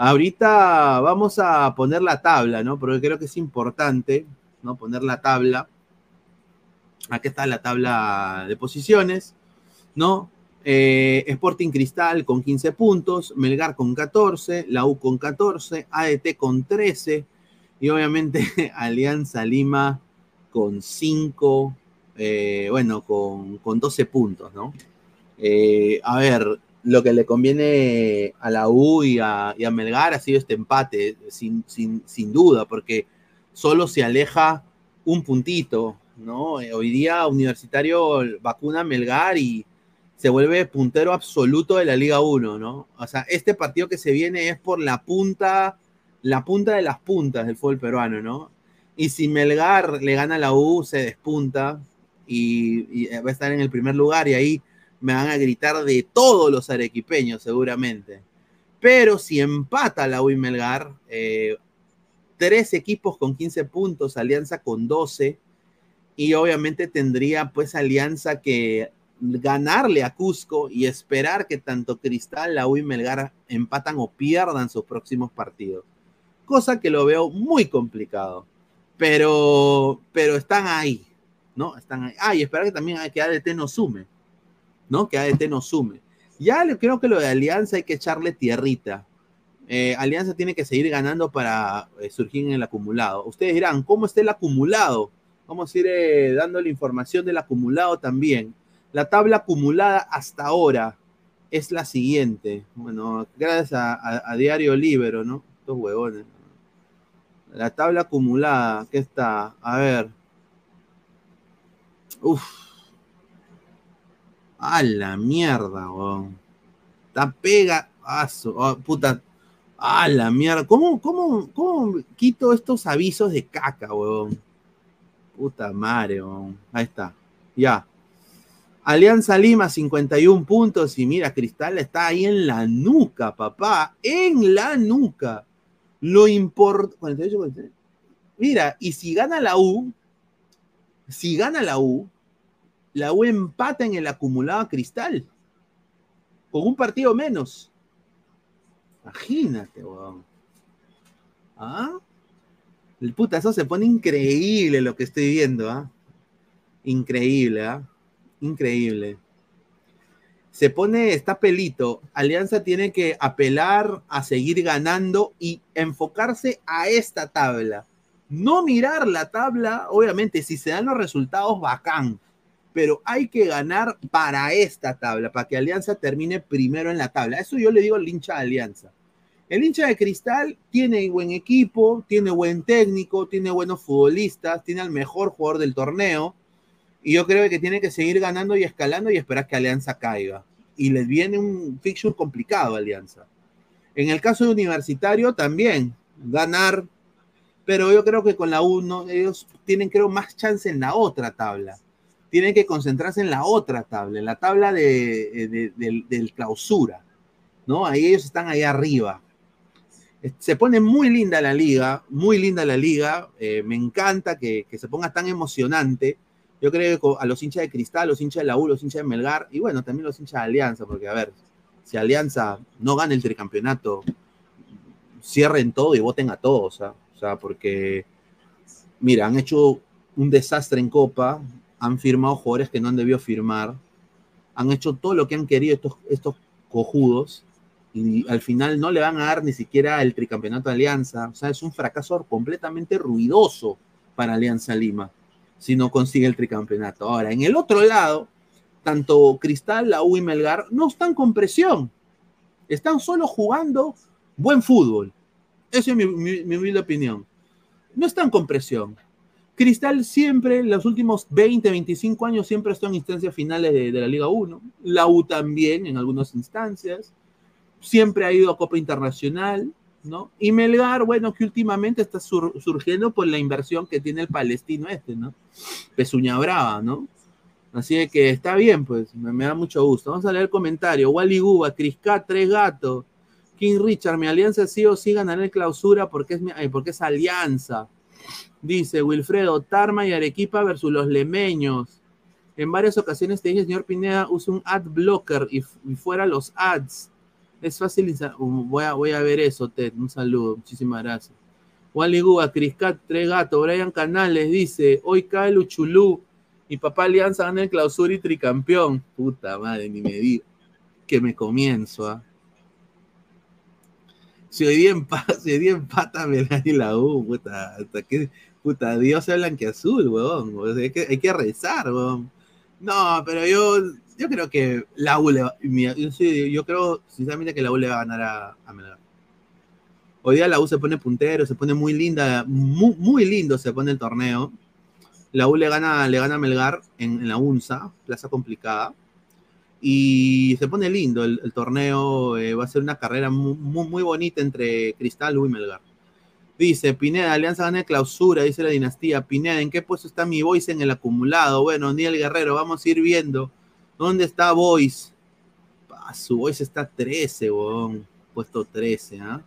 Ahorita vamos a poner la tabla, ¿no? Porque creo que es importante, ¿no? Poner la tabla. Aquí está la tabla de posiciones, ¿no? Eh, Sporting Cristal con 15 puntos, Melgar con 14, la U con 14, ADT con 13 y obviamente Alianza Lima con 5, eh, bueno, con, con, 12 puntos, ¿no? Eh, a ver, lo que le conviene a la U y a, Melgar ha sido este empate, sin, duda, porque solo se aleja un puntito, ¿no? Eh, hoy día Universitario vacuna a Melgar y se vuelve puntero absoluto de la Liga 1, ¿no? O sea, este partido que se viene es por la punta, la punta de las puntas del fútbol peruano, ¿no? Y si Melgar le gana a la U, se despunta y, y va a estar en el primer lugar y ahí me van a gritar de todos los arequipeños seguramente. Pero si empata la UI Melgar, eh, tres equipos con 15 puntos, Alianza con 12, y obviamente tendría pues Alianza que ganarle a Cusco y esperar que tanto Cristal, la UI Melgar empatan o pierdan sus próximos partidos. Cosa que lo veo muy complicado. Pero, pero están ahí, ¿no? Están ahí. Ah, y esperar que también que ADT no sume ¿no? Que ADT no sume. Ya creo que lo de Alianza hay que echarle tierrita. Eh, Alianza tiene que seguir ganando para eh, surgir en el acumulado. Ustedes dirán, ¿cómo está el acumulado? Vamos a ir eh, dando la información del acumulado también. La tabla acumulada hasta ahora es la siguiente. Bueno, gracias a, Diario Libero, ¿no? Estos huevones. La tabla acumulada, ¿qué está? A ver. Uf. A la mierda, weón. Está pega. Oh, puta. A la mierda. ¿Cómo, cómo, ¿Cómo quito estos avisos de caca, weón? Puta madre, weón. Ahí está. Ya. Alianza Lima, 51 puntos. Y mira, Cristal está ahí en la nuca, papá. En la nuca. Lo importante. 48, Mira, y si gana la U, si gana la U, la U empata en el acumulado Cristal. Con un partido menos. Imagínate, weón. ¿Ah? El puta, eso se pone increíble lo que estoy viendo, ¿ah? Increíble, ¿ah? Increíble. Se pone, está pelito. Alianza tiene que apelar a seguir ganando y enfocarse a esta tabla. No mirar la tabla, obviamente, si se dan los resultados, bacán pero hay que ganar para esta tabla, para que Alianza termine primero en la tabla. Eso yo le digo al hincha de Alianza. El hincha de Cristal tiene buen equipo, tiene buen técnico, tiene buenos futbolistas, tiene al mejor jugador del torneo. Y yo creo que tiene que seguir ganando y escalando y esperar que Alianza caiga. Y les viene un fixture complicado Alianza. En el caso de Universitario también, ganar. Pero yo creo que con la 1 ellos tienen creo más chance en la otra tabla tienen que concentrarse en la otra tabla, en la tabla de, del clausura, ¿no? Ahí ellos están ahí arriba. Se pone muy linda la liga, muy linda la liga, eh, me encanta que, se ponga tan emocionante. Yo creo que a los hinchas de Cristal, los hinchas de la U, los hinchas de Melgar, y bueno, también los hinchas de Alianza, porque a ver, si Alianza no gana el tricampeonato, cierren todo y voten a todos, ¿ah? o sea, porque, mira, han hecho un desastre en Copa, han firmado jugadores que no han debido firmar, han hecho todo lo que han querido estos, estos cojudos, y al final no le van a dar ni siquiera el tricampeonato de Alianza, o sea, es un fracaso completamente ruidoso para Alianza Lima si no consigue el tricampeonato. Ahora, en el otro lado, tanto Cristal, la U y Melgar no están con presión, están solo jugando buen fútbol. Esa es mi, humilde opinión. No están con presión. Cristal siempre, en los últimos 20, 25 años, siempre está en instancias finales de, la Liga 1. La U también, en algunas instancias. Siempre ha ido a Copa Internacional, ¿no? Y Melgar, bueno, que últimamente está surgiendo por la inversión que tiene el palestino este, ¿no? Pezuña Brava, ¿no? Así que está bien, pues, me, da mucho gusto. Vamos a leer el comentario. Wally Guba, Criscat, Tres Gatos. King Richard, mi alianza sí o sí ganará en clausura porque es, mi, porque es alianza. Dice Wilfredo, Tarma y Arequipa versus los lemeños. En varias ocasiones te dije, señor Pineda, use un ad blocker y, fuera los ads. Es fácil. Voy a, voy a ver eso, Ted. Un saludo. Muchísimas gracias. Wally Guba, Criscat, Tres Gatos, Brian Canales dice, hoy cae Luchulú y papá Alianza gana el clausura y tricampeón. Puta madre, ni me digo que me comienzo, ¿ah? Si hoy día empata, si hoy día empata y la U, puta, hasta que, puta, Dios se blanqueazul, weón. hay, que, hay que rezar, weón. No, pero yo, yo creo que la U le va, yo, yo, creo sinceramente que la U le va a ganar a, Melgar. Hoy día la U se pone puntero, se pone muy linda, muy, muy lindo se pone el torneo. La U le gana, le gana a Melgar en, la UNSA, plaza complicada. Y se pone lindo el, torneo. Eh, va a ser una carrera muy, muy, bonita entre Cristal, U y Melgar. Dice Pineda, Alianza gana de clausura, dice la dinastía. Pineda, ¿en qué puesto está mi voice en el acumulado? Bueno, ni el Guerrero, vamos a ir viendo. ¿Dónde está Voice? su Voice está 13, weón. Puesto 13, ¿ah?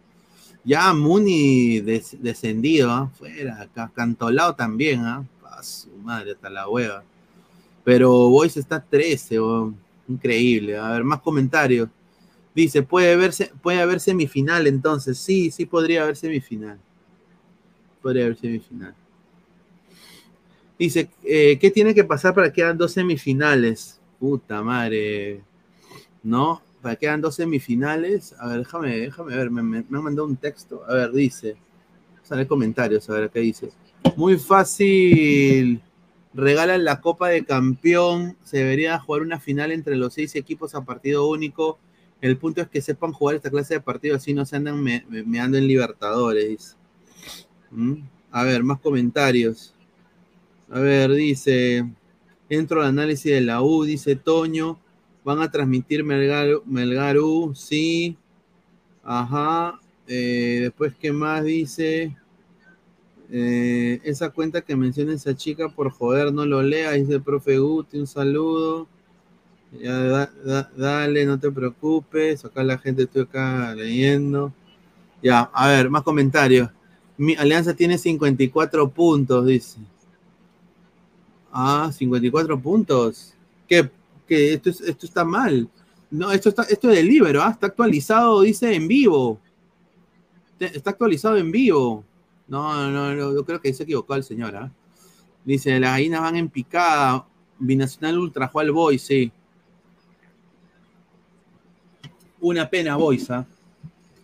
Ya Muni descendido, ¿ah? Fuera, Cantolao también, ¿ah? su madre, hasta la hueva. Pero Boys está 13, increíble. A ver, más comentarios. Dice, puede, verse, puede haber semifinal entonces. Sí, sí podría haber semifinal. Podría haber semifinal. Dice, eh, ¿qué tiene que pasar para que hagan dos semifinales? Puta madre. ¿No? Para que hagan dos semifinales. A ver, déjame, déjame ver. Me, han mandado un texto. A ver, dice. Sale comentarios, a ver qué dice. Muy fácil. Regalan la Copa de Campeón. Se debería jugar una final entre los seis equipos a partido único. El punto es que sepan jugar esta clase de partidos, así no se andan meando en Libertadores. ¿Mm? A ver, más comentarios. A ver, dice. Entro al análisis de la U, dice Toño. Van a transmitir Melgar, U, sí. Ajá. Eh, después, ¿qué más dice? Eh, esa cuenta que menciona esa chica, por joder, no lo lea, dice el profe Guti, un saludo. Ya, dale, no te preocupes. Acá la gente estoy acá leyendo. Ya, a ver, más comentarios. Mi alianza tiene 54 puntos, dice. Ah, 54 puntos. ¿Qué? ¿Qué? Esto, esto está mal. No, esto, está, esto es del libro, ¿ah? está actualizado, dice en vivo. Está actualizado en vivo. No, no, no, yo creo que se equivocó el señor. ¿ah? Dice, las gallinas van en picada. Binacional Ultra al Boy, sí. Una pena, Boys. ¿ah?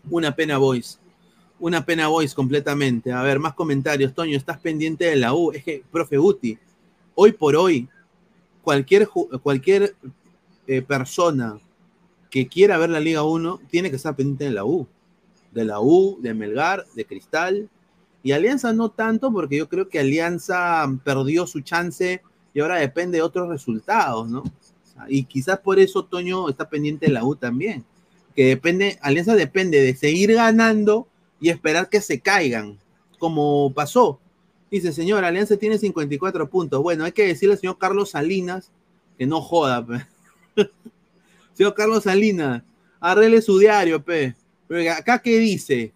Una pena, Boys. Una pena, Boys, completamente. A ver, más comentarios. Toño, estás pendiente de la U. Es que, profe Guti, hoy por hoy, cualquier, cualquier eh, persona que quiera ver la Liga 1 tiene que estar pendiente de la U. De la U, de Melgar, de Cristal, y Alianza no tanto, porque yo creo que Alianza perdió su chance y ahora depende de otros resultados, ¿no? Y quizás por eso Toño está pendiente de la U también. Que depende, Alianza depende de seguir ganando y esperar que se caigan, como pasó. Dice, señor, Alianza tiene 54 puntos. Bueno, hay que decirle al señor Carlos Salinas que no joda, pe. señor Carlos Salinas, arregle su diario, pe. Pero acá, ¿qué dice?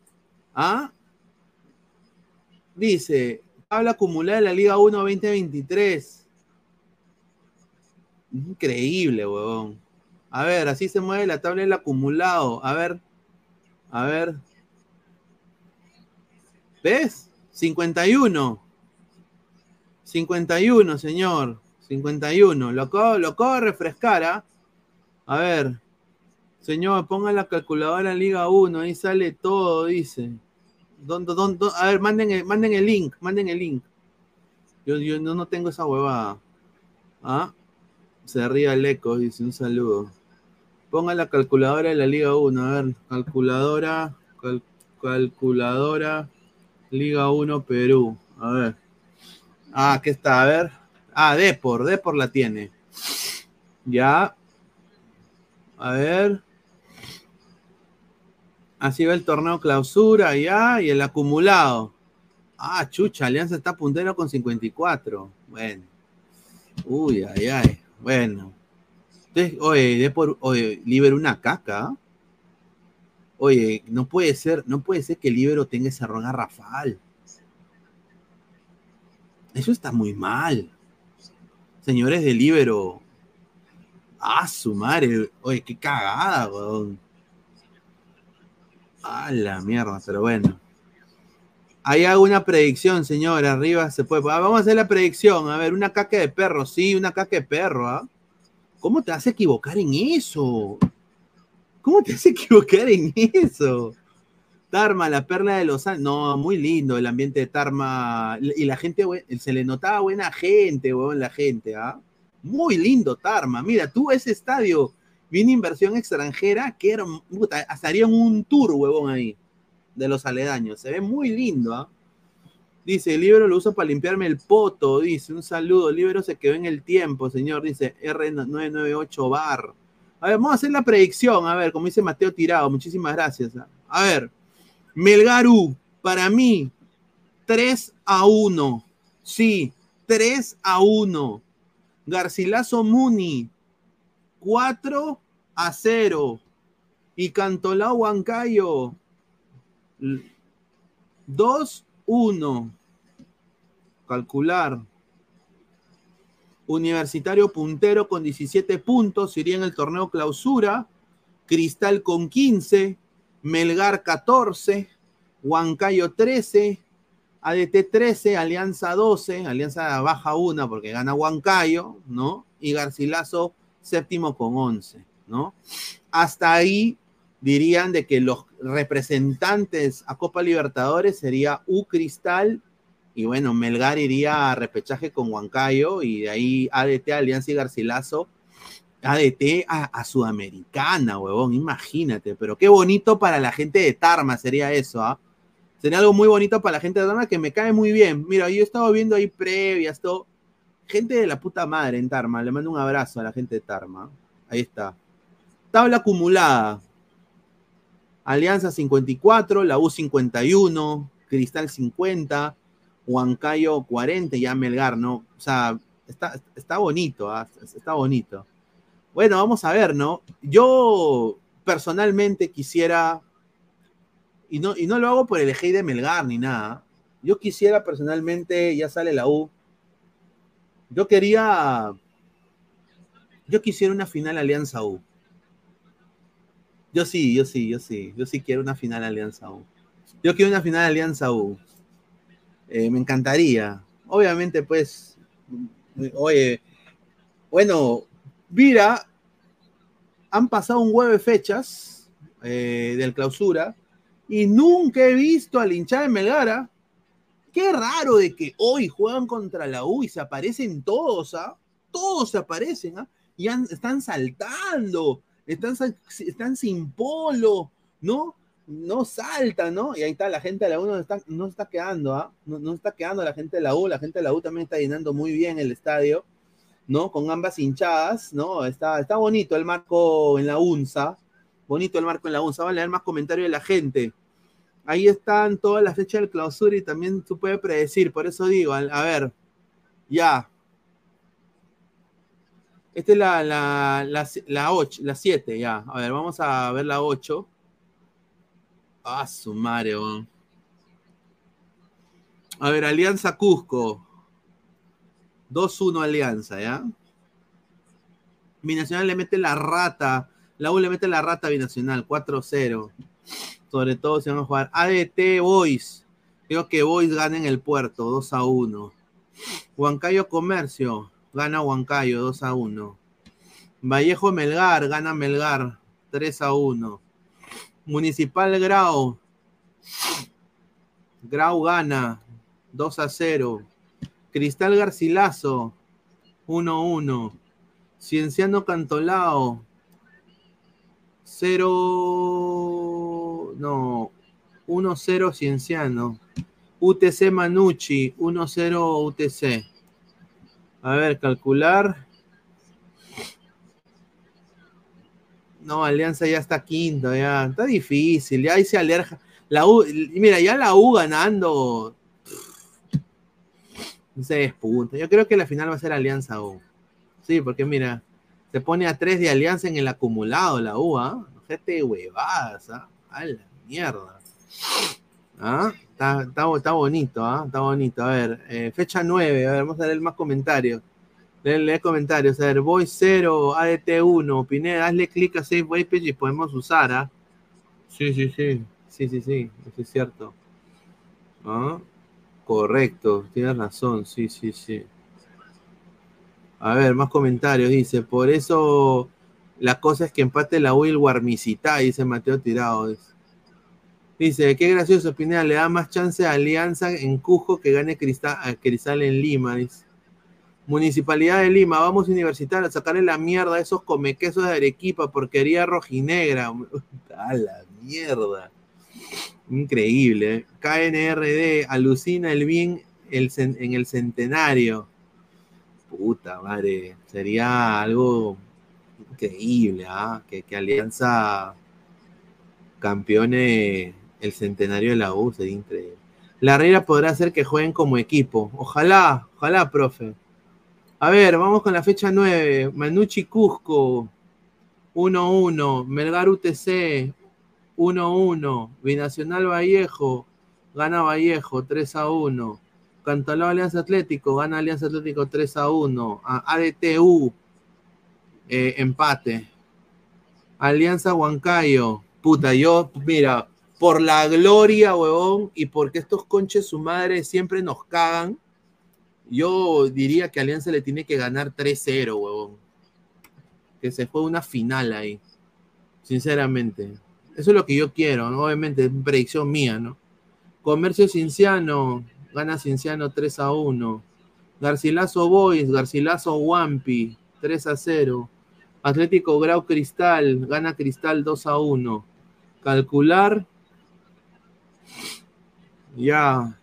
¿Ah? Dice, habla acumulada de la Liga 1 2023. Increíble, huevón. A ver, así se mueve la tabla del acumulado. A ver, a ver. ¿Ves? 51. 51, señor. 51. Lo acabo, lo de refrescar, ¿ah? A ver. Señor, ponga la calculadora en Liga 1, ahí sale todo, dice. ¿Dónde, dónde, a ver, manden el, manden el link, manden el link. Yo, yo no, no tengo esa huevada. ¿Ah? Se ríe el eco, dice un saludo. Ponga la calculadora de la Liga 1, a ver, calculadora, calculadora, Liga 1 Perú. A ver. Ah, ¿qué está? A ver. Ah, Depor, Depor la tiene. Ya. A ver. Así va el torneo clausura, ya, y el acumulado. Ah, chucha, Alianza está puntero con 54. Bueno. Uy, ay, ay. Bueno. Entonces, oye, de por, oye, Libero una caca. Oye, no puede ser, no puede ser que Libero tenga ese ron Rafal. Eso está muy mal. Señores de Libero. Ah, su madre. Oye, qué cagada, weón. A la mierda, pero bueno. Hay alguna predicción, señor, arriba se puede. Ah, vamos a hacer la predicción. A ver, una caca de perro, sí, una caca de perro, ¿ah? ¿Cómo te a equivocar en eso? ¿Cómo te a equivocar en eso? Tarma, la perla de los No, muy lindo el ambiente de Tarma. Y la gente, se le notaba buena gente, weón, la gente, ¿ah? Muy lindo Tarma. Mira, tú ese estadio viene inversión extranjera, que era, puta, harían un tour, huevón, ahí, de los aledaños. Se ve muy lindo, ¿ah? Dice, el libro lo uso para limpiarme el poto, dice, un saludo, el libro se quedó en el tiempo, señor, dice R998 bar. A ver, vamos a hacer la predicción, a ver, como dice Mateo Tirado, muchísimas gracias. A ver, Melgaru, para mí, 3 a 1, sí, 3 a 1. Garcilaso Muni, 4 a 0. Y Cantolao Huancayo, 2 1. Calcular. Universitario puntero con 17 puntos, iría en el torneo clausura. Cristal con 15. Melgar 14. Huancayo 13. ADT 13, Alianza 12, Alianza baja una porque gana Huancayo, ¿no? Y Garcilaso séptimo con 11, ¿no? Hasta ahí dirían de que los representantes a Copa Libertadores sería U Cristal y bueno, Melgar iría a repechaje con Huancayo y de ahí ADT, Alianza y Garcilaso, ADT a, Sudamericana, huevón, imagínate, pero qué bonito para la gente de Tarma sería eso, ¿ah? Sería algo muy bonito para la gente de Tarma que me cae muy bien. Mira, yo he estado viendo ahí previas, todo. Gente de la puta madre en Tarma, le mando un abrazo a la gente de Tarma. Ahí está. Tabla acumulada. Alianza 54, la U 51, Cristal 50, Huancayo 40 y ya Melgar, ¿no? O sea, está, está bonito, ¿ah? está bonito. Bueno, vamos a ver, ¿no? Yo personalmente quisiera, y no, y no lo hago por el eje de Melgar ni nada, yo quisiera personalmente, ya sale la U, yo quería, yo quisiera una final Alianza U. Yo sí, yo sí, yo sí. Yo sí quiero una final Alianza U. Yo quiero una final Alianza U. Eh, me encantaría. Obviamente, pues, oye, bueno, mira, han pasado un huevo fechas eh, del clausura y nunca he visto al hinchar de Melgara. Qué raro de que hoy juegan contra la U y se aparecen todos, ¿ah? Todos se aparecen, ¿ah? Y están saltando están, están sin polo, ¿no? No saltan, ¿no? Y ahí está, la gente de la U no está, no está quedando, ¿ah? No, no, está quedando la gente de la U, la gente de la U también está llenando muy bien el estadio, ¿no? Con ambas hinchadas, ¿no? Está, está bonito el marco en la UNSA, bonito el marco en la UNSA, vamos a leer más comentarios de la gente. Ahí están todas las fechas del clausura y también tú puedes predecir, por eso digo, a ver, ya, esta es la, la, la, la 8, la 7, ya. A ver, vamos a ver la 8. Ah, su madre, A ver, Alianza Cusco. 2-1 Alianza, ¿ya? Binacional le mete la rata. La U le mete la rata binacional, 4-0. Sobre todo si van a jugar ADT Boys. Creo que Boys gana en el puerto, 2 a 1. Huancayo Comercio, gana Huancayo, 2 a 1. Vallejo Melgar, gana Melgar, 3 a 1. Municipal Grau, Grau gana, 2 a 0. Cristal Garcilaso, 1 a 1. Cienciano Cantolao, 0, no, 1-0 Cienciano. UTC Manucci, 1-0 UTC. A ver, calcular. No, Alianza ya está quinto, ya. Está difícil, ya ahí se alerja. La U, mira, ya la U ganando. Se despunta. Yo creo que la final va a ser Alianza U. Sí, porque mira, se pone a 3 de Alianza en el acumulado la U, ¿ah? Gente huevadas, ¿ah? A la mierda. ¿Ah? Está, está, bonito, ¿ah? Está bonito. A ver, eh, fecha 9, a ver, vamos a leer más comentarios. Lee, comentarios. A ver, Voy 0, ADT 1, Pineda, hazle clic a Save Waypage y podemos usar, ¿ah? Sí, sí, sí. Sí, sí, sí, eso es cierto. ¿Ah? Correcto, tienes razón, sí, sí, sí. A ver, más comentarios. Dice, por eso la cosa es que empate la Will Warmicita, dice Mateo Tirado. Dice, qué gracioso, Pineda, le da más chance a Alianza en Cujo que gane Cristal, a Cristal en Lima. Dice. Municipalidad de Lima, vamos universitario a sacarle la mierda a esos comequesos de Arequipa, porquería rojinegra. A la mierda. Increíble. ¿eh? KNRD, alucina el bien en el centenario puta madre, sería algo increíble, ¿ah? que, Alianza campeone el centenario de la U, sería increíble. La Herrera podrá hacer que jueguen como equipo. Ojalá, ojalá, profe. A ver, vamos con la fecha 9. Manucci Cusco, 1-1. Melgar UTC, 1-1. Binacional Vallejo, gana Vallejo, 3-1. Cantaló Alianza Atlético, gana Alianza Atlético 3 a 1. A ADTU, eh, empate. Alianza Huancayo, puta, yo, mira, por la gloria, huevón, y porque estos conches su madre siempre nos cagan, yo diría que Alianza le tiene que ganar 3-0, huevón. Que se fue una final ahí, sinceramente. Eso es lo que yo quiero, ¿no? obviamente, es predicción mía, ¿no? Comercio Cinciano, gana Cienciano 3 a 1. Garcilaso Boys, Garcilaso Wampi, 3 a 0. Atlético Grau Cristal, gana Cristal 2 a 1. Calcular. Ya.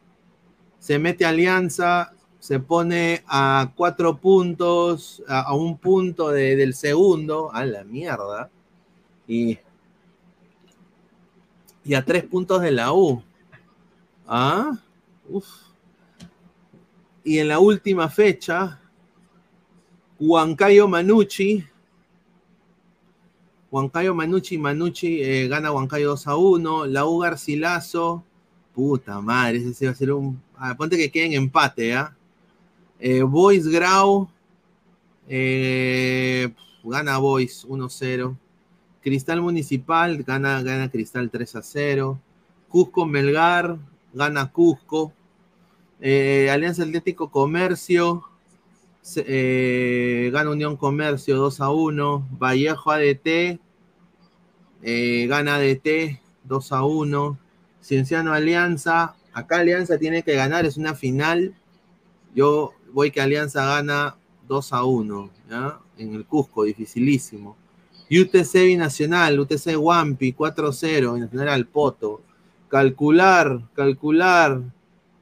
Se mete Alianza, se pone a cuatro puntos, a, un punto del segundo, a la mierda. Y, y a tres puntos de la U. ¿Ah? Y en la última fecha, Huancayo Manucci. Huancayo Manucci, Manucci eh, gana Huancayo 2 a 1. La U Garcilaso. Puta madre, ese va a ser un. Ah, ponte que queden empate, ¿ah? Boys Grau. Eh, gana Boys 1-0. Cristal Municipal gana, gana Cristal 3 a 0. Cusco Melgar gana Cusco. Eh, Alianza Atlético Comercio, eh, gana Unión Comercio 2 a 1. Vallejo ADT, eh, gana ADT 2 a 1. Cienciano Alianza, acá Alianza tiene que ganar, es una final. Yo voy que Alianza gana 2 a 1, en el Cusco, dificilísimo. UTC Binacional, UTC Wampi 4-0, Binacional al Poto. Calcular, calcular.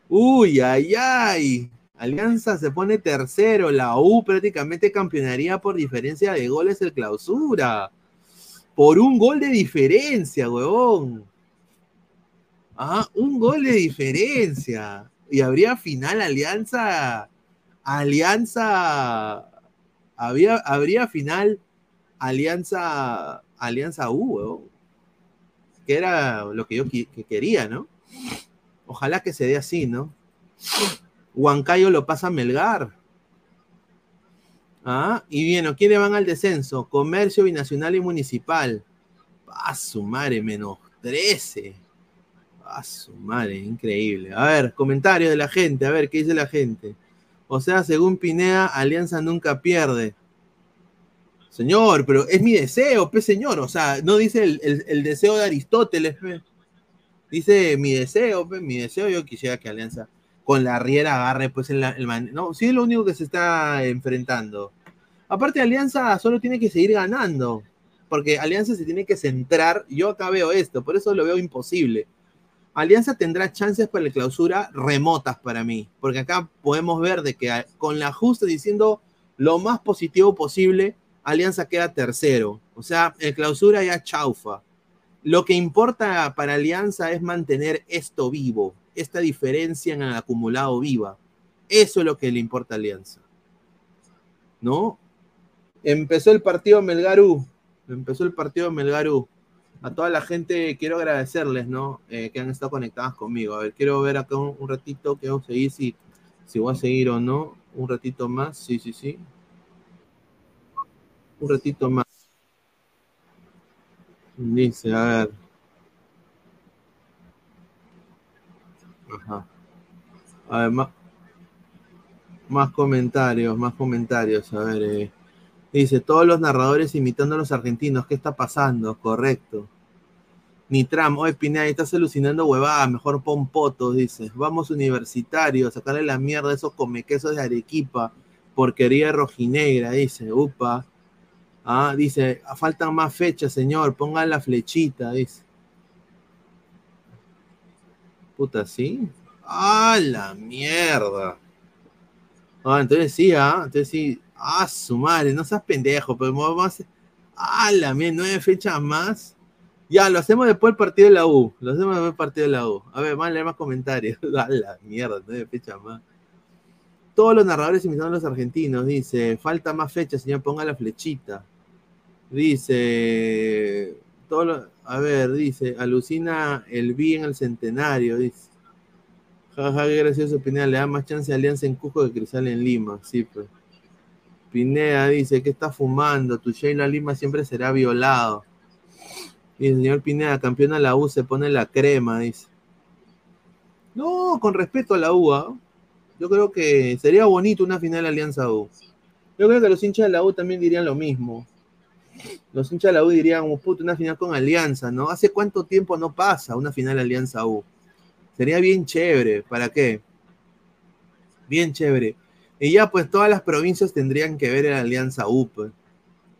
Uy, ay, ay. Alianza se pone tercero. La U prácticamente campeonaría por diferencia de goles el clausura. Por un gol de diferencia, huevón. Ah, un gol de diferencia. Y habría final Alianza. Alianza. Había, habría final Alianza. Alianza U. Que era lo que yo quería, ¿no? Ojalá que se dé así, ¿no? Huancayo lo pasa a Melgar. ¿Ah? Y bien, ¿quiénes van al descenso? Comercio binacional y municipal. A su madre, menos 13. A su madre, increíble. A ver, comentarios de la gente, a ver, ¿qué dice la gente? O sea, según Pinea, Alianza nunca pierde. Señor, pero es mi deseo, pe señor. O sea, no dice el, deseo de Aristóteles, pe. Dice mi deseo, pe, mi deseo. Yo quisiera que Alianza con la Riera agarre, pues, el, el No, sí es lo único que se está enfrentando. Aparte, Alianza solo tiene que seguir ganando. Porque Alianza se tiene que centrar. Yo acá veo esto, por eso lo veo imposible. Alianza tendrá chances para la clausura remotas para mí, porque acá podemos ver de que con la justa diciendo lo más positivo posible, Alianza queda tercero. O sea, en clausura ya chaufa. Lo que importa para Alianza es mantener esto vivo, esta diferencia en el acumulado viva. Eso es lo que le importa a Alianza. ¿No? Empezó el partido Melgarú. Empezó el partido Melgarú a toda la gente quiero agradecerles, ¿no? Eh, que han estado conectadas conmigo. A ver, quiero ver acá un, ratito, que vamos a seguir, si, si voy a seguir o no. Un ratito más, sí, sí, sí. Un ratito más. Dice, a ver. Ajá. A ver, más, más comentarios, más comentarios. A ver, eh. Dice, todos los narradores imitando a los argentinos, ¿qué está pasando? Correcto. Nitram, oye Pineda, estás alucinando huevada, mejor pon potos, dice. Vamos universitario, sacarle la mierda a esos comequesos de Arequipa, porquería rojinegra, dice. Upa. Ah, dice, faltan más fechas, señor, pongan la flechita, dice. Puta, ¿sí? ¡Ah, la mierda! Ah, entonces sí, ah, entonces sí, Ah, su madre, no seas pendejo, pero vamos a Ah, la mía, nueve fechas más. Ya, lo hacemos después del partido de la U. Lo hacemos después del partido de la U. A ver, a leer más comentarios. A la mierda, nueve fechas más. Todos los narradores invitados a los argentinos. Dice, falta más fechas, señor, ponga la flechita. Dice, todo a ver, dice, alucina el B en el centenario. Dice, jaja, qué gracioso, Pineda, le da más chance a Alianza en Cusco que Cristal en Lima. Sí, pues. Pineda dice, ¿qué está fumando? Tu Sheila Lima siempre será violado. Y el señor Pineda, campeón a la U, se pone la crema, dice. No, con respeto a la U, ¿ah? yo creo que sería bonito una final Alianza U. Yo creo que los hinchas de la U también dirían lo mismo. Los hinchas de la U dirían, oh, puto, una final con Alianza, ¿no? ¿Hace cuánto tiempo no pasa una final Alianza U? Sería bien chévere, ¿para qué? Bien chévere. Y ya pues todas las provincias tendrían que ver en Alianza UP, pues,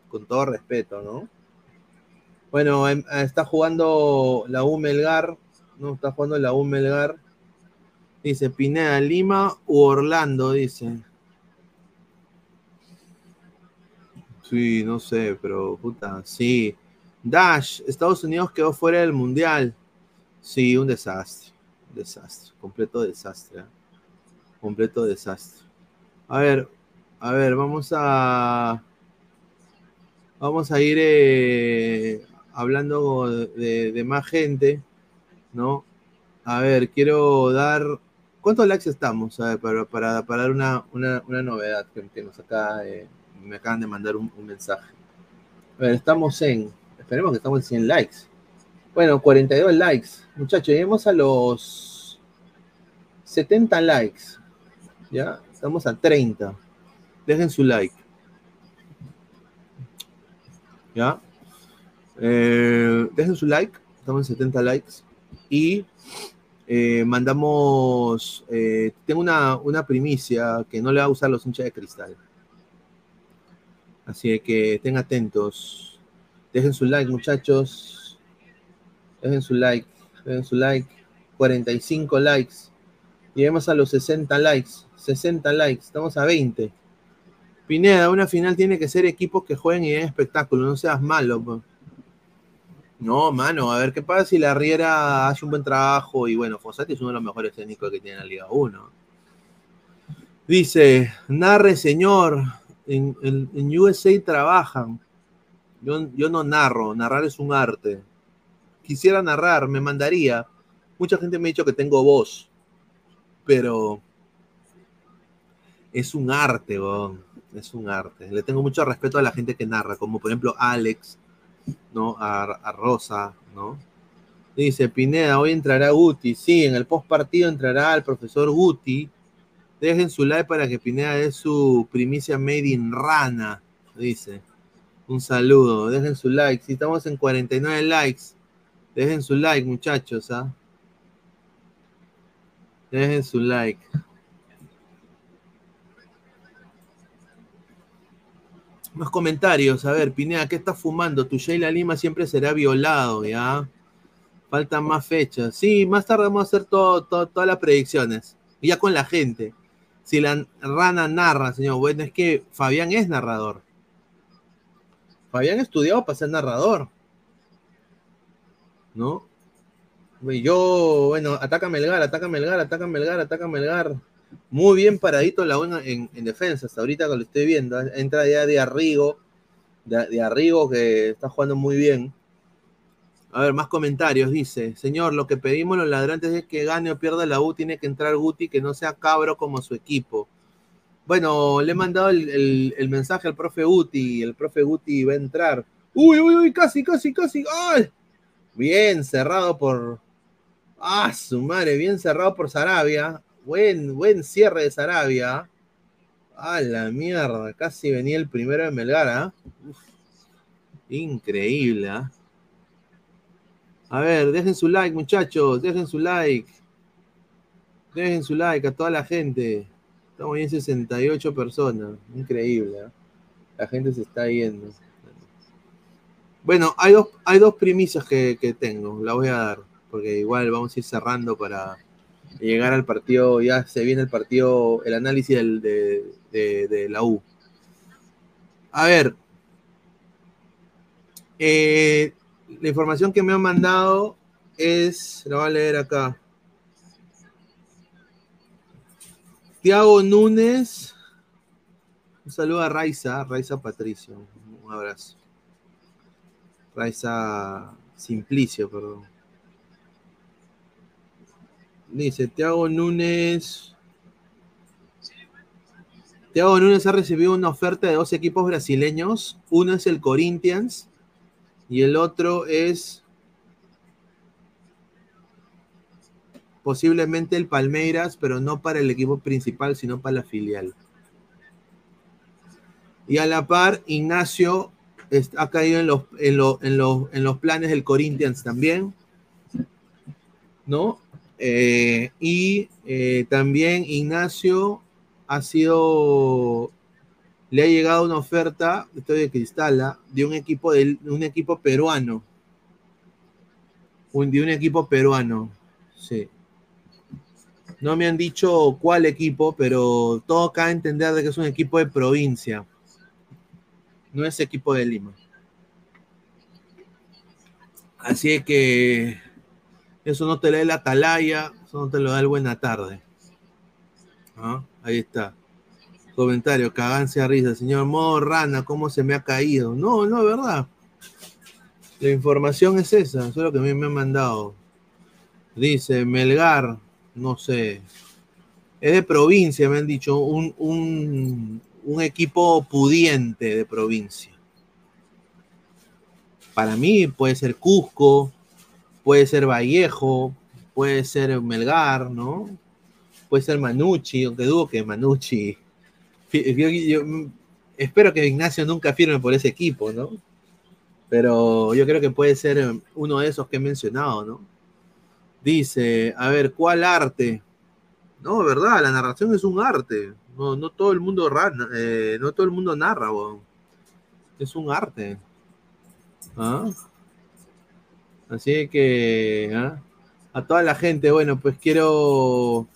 con todo respeto, ¿no? Bueno, em, está jugando la U Melgar, ¿no? Está jugando la U Melgar. Dice Pineda, Lima u Orlando, dice. Sí, no sé, pero puta, sí. Dash, Estados Unidos quedó fuera del Mundial. Sí, un desastre. Desastre, completo desastre. ¿eh? Completo desastre. A ver, a ver, vamos a. Vamos a ir eh, hablando de, más gente, ¿no? A ver, quiero dar. ¿Cuántos likes estamos? A ver, para, para, dar una, novedad que, nos acá, eh, me acaban de mandar un, un, mensaje. A ver, estamos en. Esperemos que estamos en 100 likes. Bueno, 42 likes. Muchachos, lleguemos a los 70 likes. ¿Ya? Estamos a 30. Dejen su like. ¿Ya? Eh, dejen su like. Estamos en 70 likes. Y eh, mandamos. Eh, tengo una, una, primicia que no le va a usar los hinchas de cristal. Así que estén atentos. Dejen su like, muchachos. Dejen su like. Dejen su like. 45 likes. Lleguemos a los 60 likes. 60 likes, estamos a 20. Pineda, una final tiene que ser equipos que jueguen y den espectáculo, no seas malo. No, mano, a ver qué pasa si la Riera hace un buen trabajo y bueno, Fossati es uno de los mejores técnicos que tiene la Liga 1. Dice, narre señor, en, USA trabajan. Yo, yo no narro, narrar es un arte. Quisiera narrar, me mandaría. Mucha gente me ha dicho que tengo voz, pero es un arte, es un arte. Le tengo mucho respeto a la gente que narra, como por ejemplo Alex, ¿no? A, Rosa, ¿no? Dice Pineda, hoy entrará Guti. Sí, en el post partido entrará el profesor Guti. Dejen su like para que Pineda dé su primicia made in rana. Dice. Un saludo. Dejen su like. Si estamos en 49 likes, dejen su like, muchachos. ¿ah? Dejen su like. Más comentarios. A ver, Pineda, ¿qué estás fumando? Tu Sheila Lima siempre será violado, ¿ya? Faltan más fechas. Sí, más tarde vamos a hacer todo, todas las predicciones. Ya con la gente. Si la rana narra, señor, bueno, es que Fabián es narrador. Fabián estudiado para ser narrador. ¿No? Yo, bueno, ataca Melgar, ataca Melgar, ataca Melgar, ataca Melgar. Muy bien paradito la buena en, defensa, hasta ahorita que lo estoy viendo. Entra ya de Arrigo, de, Arrigo que está jugando muy bien. A ver, más comentarios. Dice, señor, lo que pedimos los ladrantes es que gane o pierda la U, tiene que entrar Guti, que no sea cabro como su equipo. Bueno, le he mandado el, mensaje al profe Guti, el profe Guti va a entrar. Uy, uy, uy, casi, casi, casi. ¡Ay! Bien cerrado por. Ah, su madre, bien cerrado por Sarabia. Buen, buen cierre de Sarabia. A la mierda, casi venía el primero de Melgar, ¿ah? Increíble, ¿ah? A ver, dejen su like, muchachos, dejen su like. Dejen su like a toda la gente. Estamos en 68 personas. Increíble, ¿ah? La gente se está yendo. Bueno, hay dos, hay dos premisas que, que tengo, la voy a dar, porque igual vamos a ir cerrando para, llegar al partido, ya se viene el partido, el análisis de, la U. A ver, eh, la información que me han mandado es, la voy a leer acá. Tiago Núñez, un saludo a Raiza, Raiza Patricio, un abrazo. Raiza Simplicio, perdón. Dice Tiago Núñez. Tiago Núñez ha recibido una oferta de dos equipos brasileños. Uno es el Corinthians y el otro es posiblemente el Palmeiras, pero no para el equipo principal, sino para la filial. Y a la par, Ignacio ha caído en los, en, en los planes del Corinthians también. ¿No? Eh, y eh, también Ignacio ha sido, le ha llegado una oferta, estoy de Cristala, de un equipo, de, un equipo peruano. Un, de un equipo peruano, sí. No me han dicho cuál equipo, pero todo cabe entender de que es un equipo de provincia. No es equipo de Lima. Así que eso no te lee la atalaya, eso no te lo da el buena tarde. ¿Ah? Ahí está. Comentario, cagancia a risa. Señor Modo Rana, ¿cómo se me ha caído? No, no, es verdad. La información es esa, eso es lo que a mí me han mandado. Dice Melgar, no sé. Es de provincia, me han dicho, un, un equipo pudiente de provincia. Para mí puede ser Cusco, puede ser Vallejo, puede ser Melgar, ¿no? Puede ser Manucci, aunque dudo que Manucci. espero que Ignacio nunca firme por ese equipo, ¿no? Pero yo creo que puede ser uno de esos que he mencionado, ¿no? Dice, a ver, ¿cuál arte? No, verdad, la narración es un arte. No, no todo el mundo eh, no todo el mundo narra, es un arte. ¿Ah? Así que ¿ah? a toda la gente, bueno, pues quiero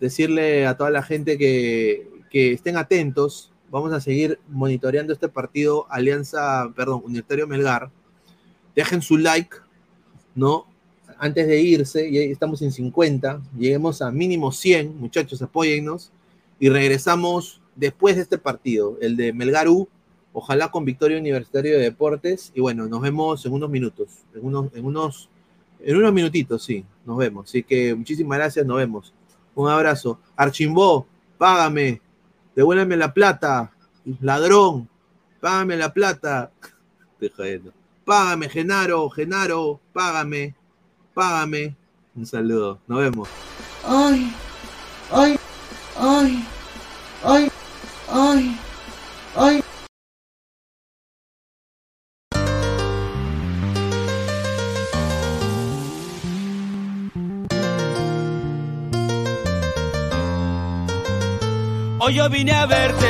decirle a toda la gente que, estén atentos. Vamos a seguir monitoreando este partido Alianza, perdón, Universitario Melgar. Dejen su like, ¿no? Antes de irse, y estamos en 50, lleguemos a mínimo 100, muchachos, apóyennos. Y regresamos después de este partido, el de Melgar U Ojalá con victoria Universitario de Deportes. Y bueno, nos vemos en unos minutos. En unos, en unos, en unos minutitos, sí. Nos vemos. Así que muchísimas gracias, nos vemos. Un abrazo. Archimbó, págame. Devuélveme la plata. Ladrón, págame la plata. Págame, Genaro, Genaro, págame. págame. Un saludo, nos vemos. Ay, ay, ay, ay, ay, ay. Hoy yo vine a verte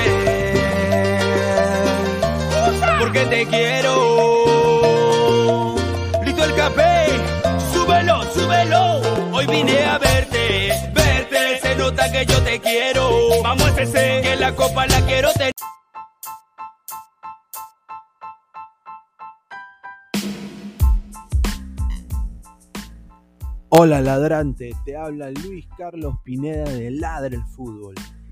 porque te quiero. Listo el café, súbelo, súbelo. Hoy vine a verte, verte. Se nota que yo te quiero. Vamos a ese, que la copa la quiero tener. Hola ladrante, te habla Luis Carlos Pineda de Ladre el Fútbol.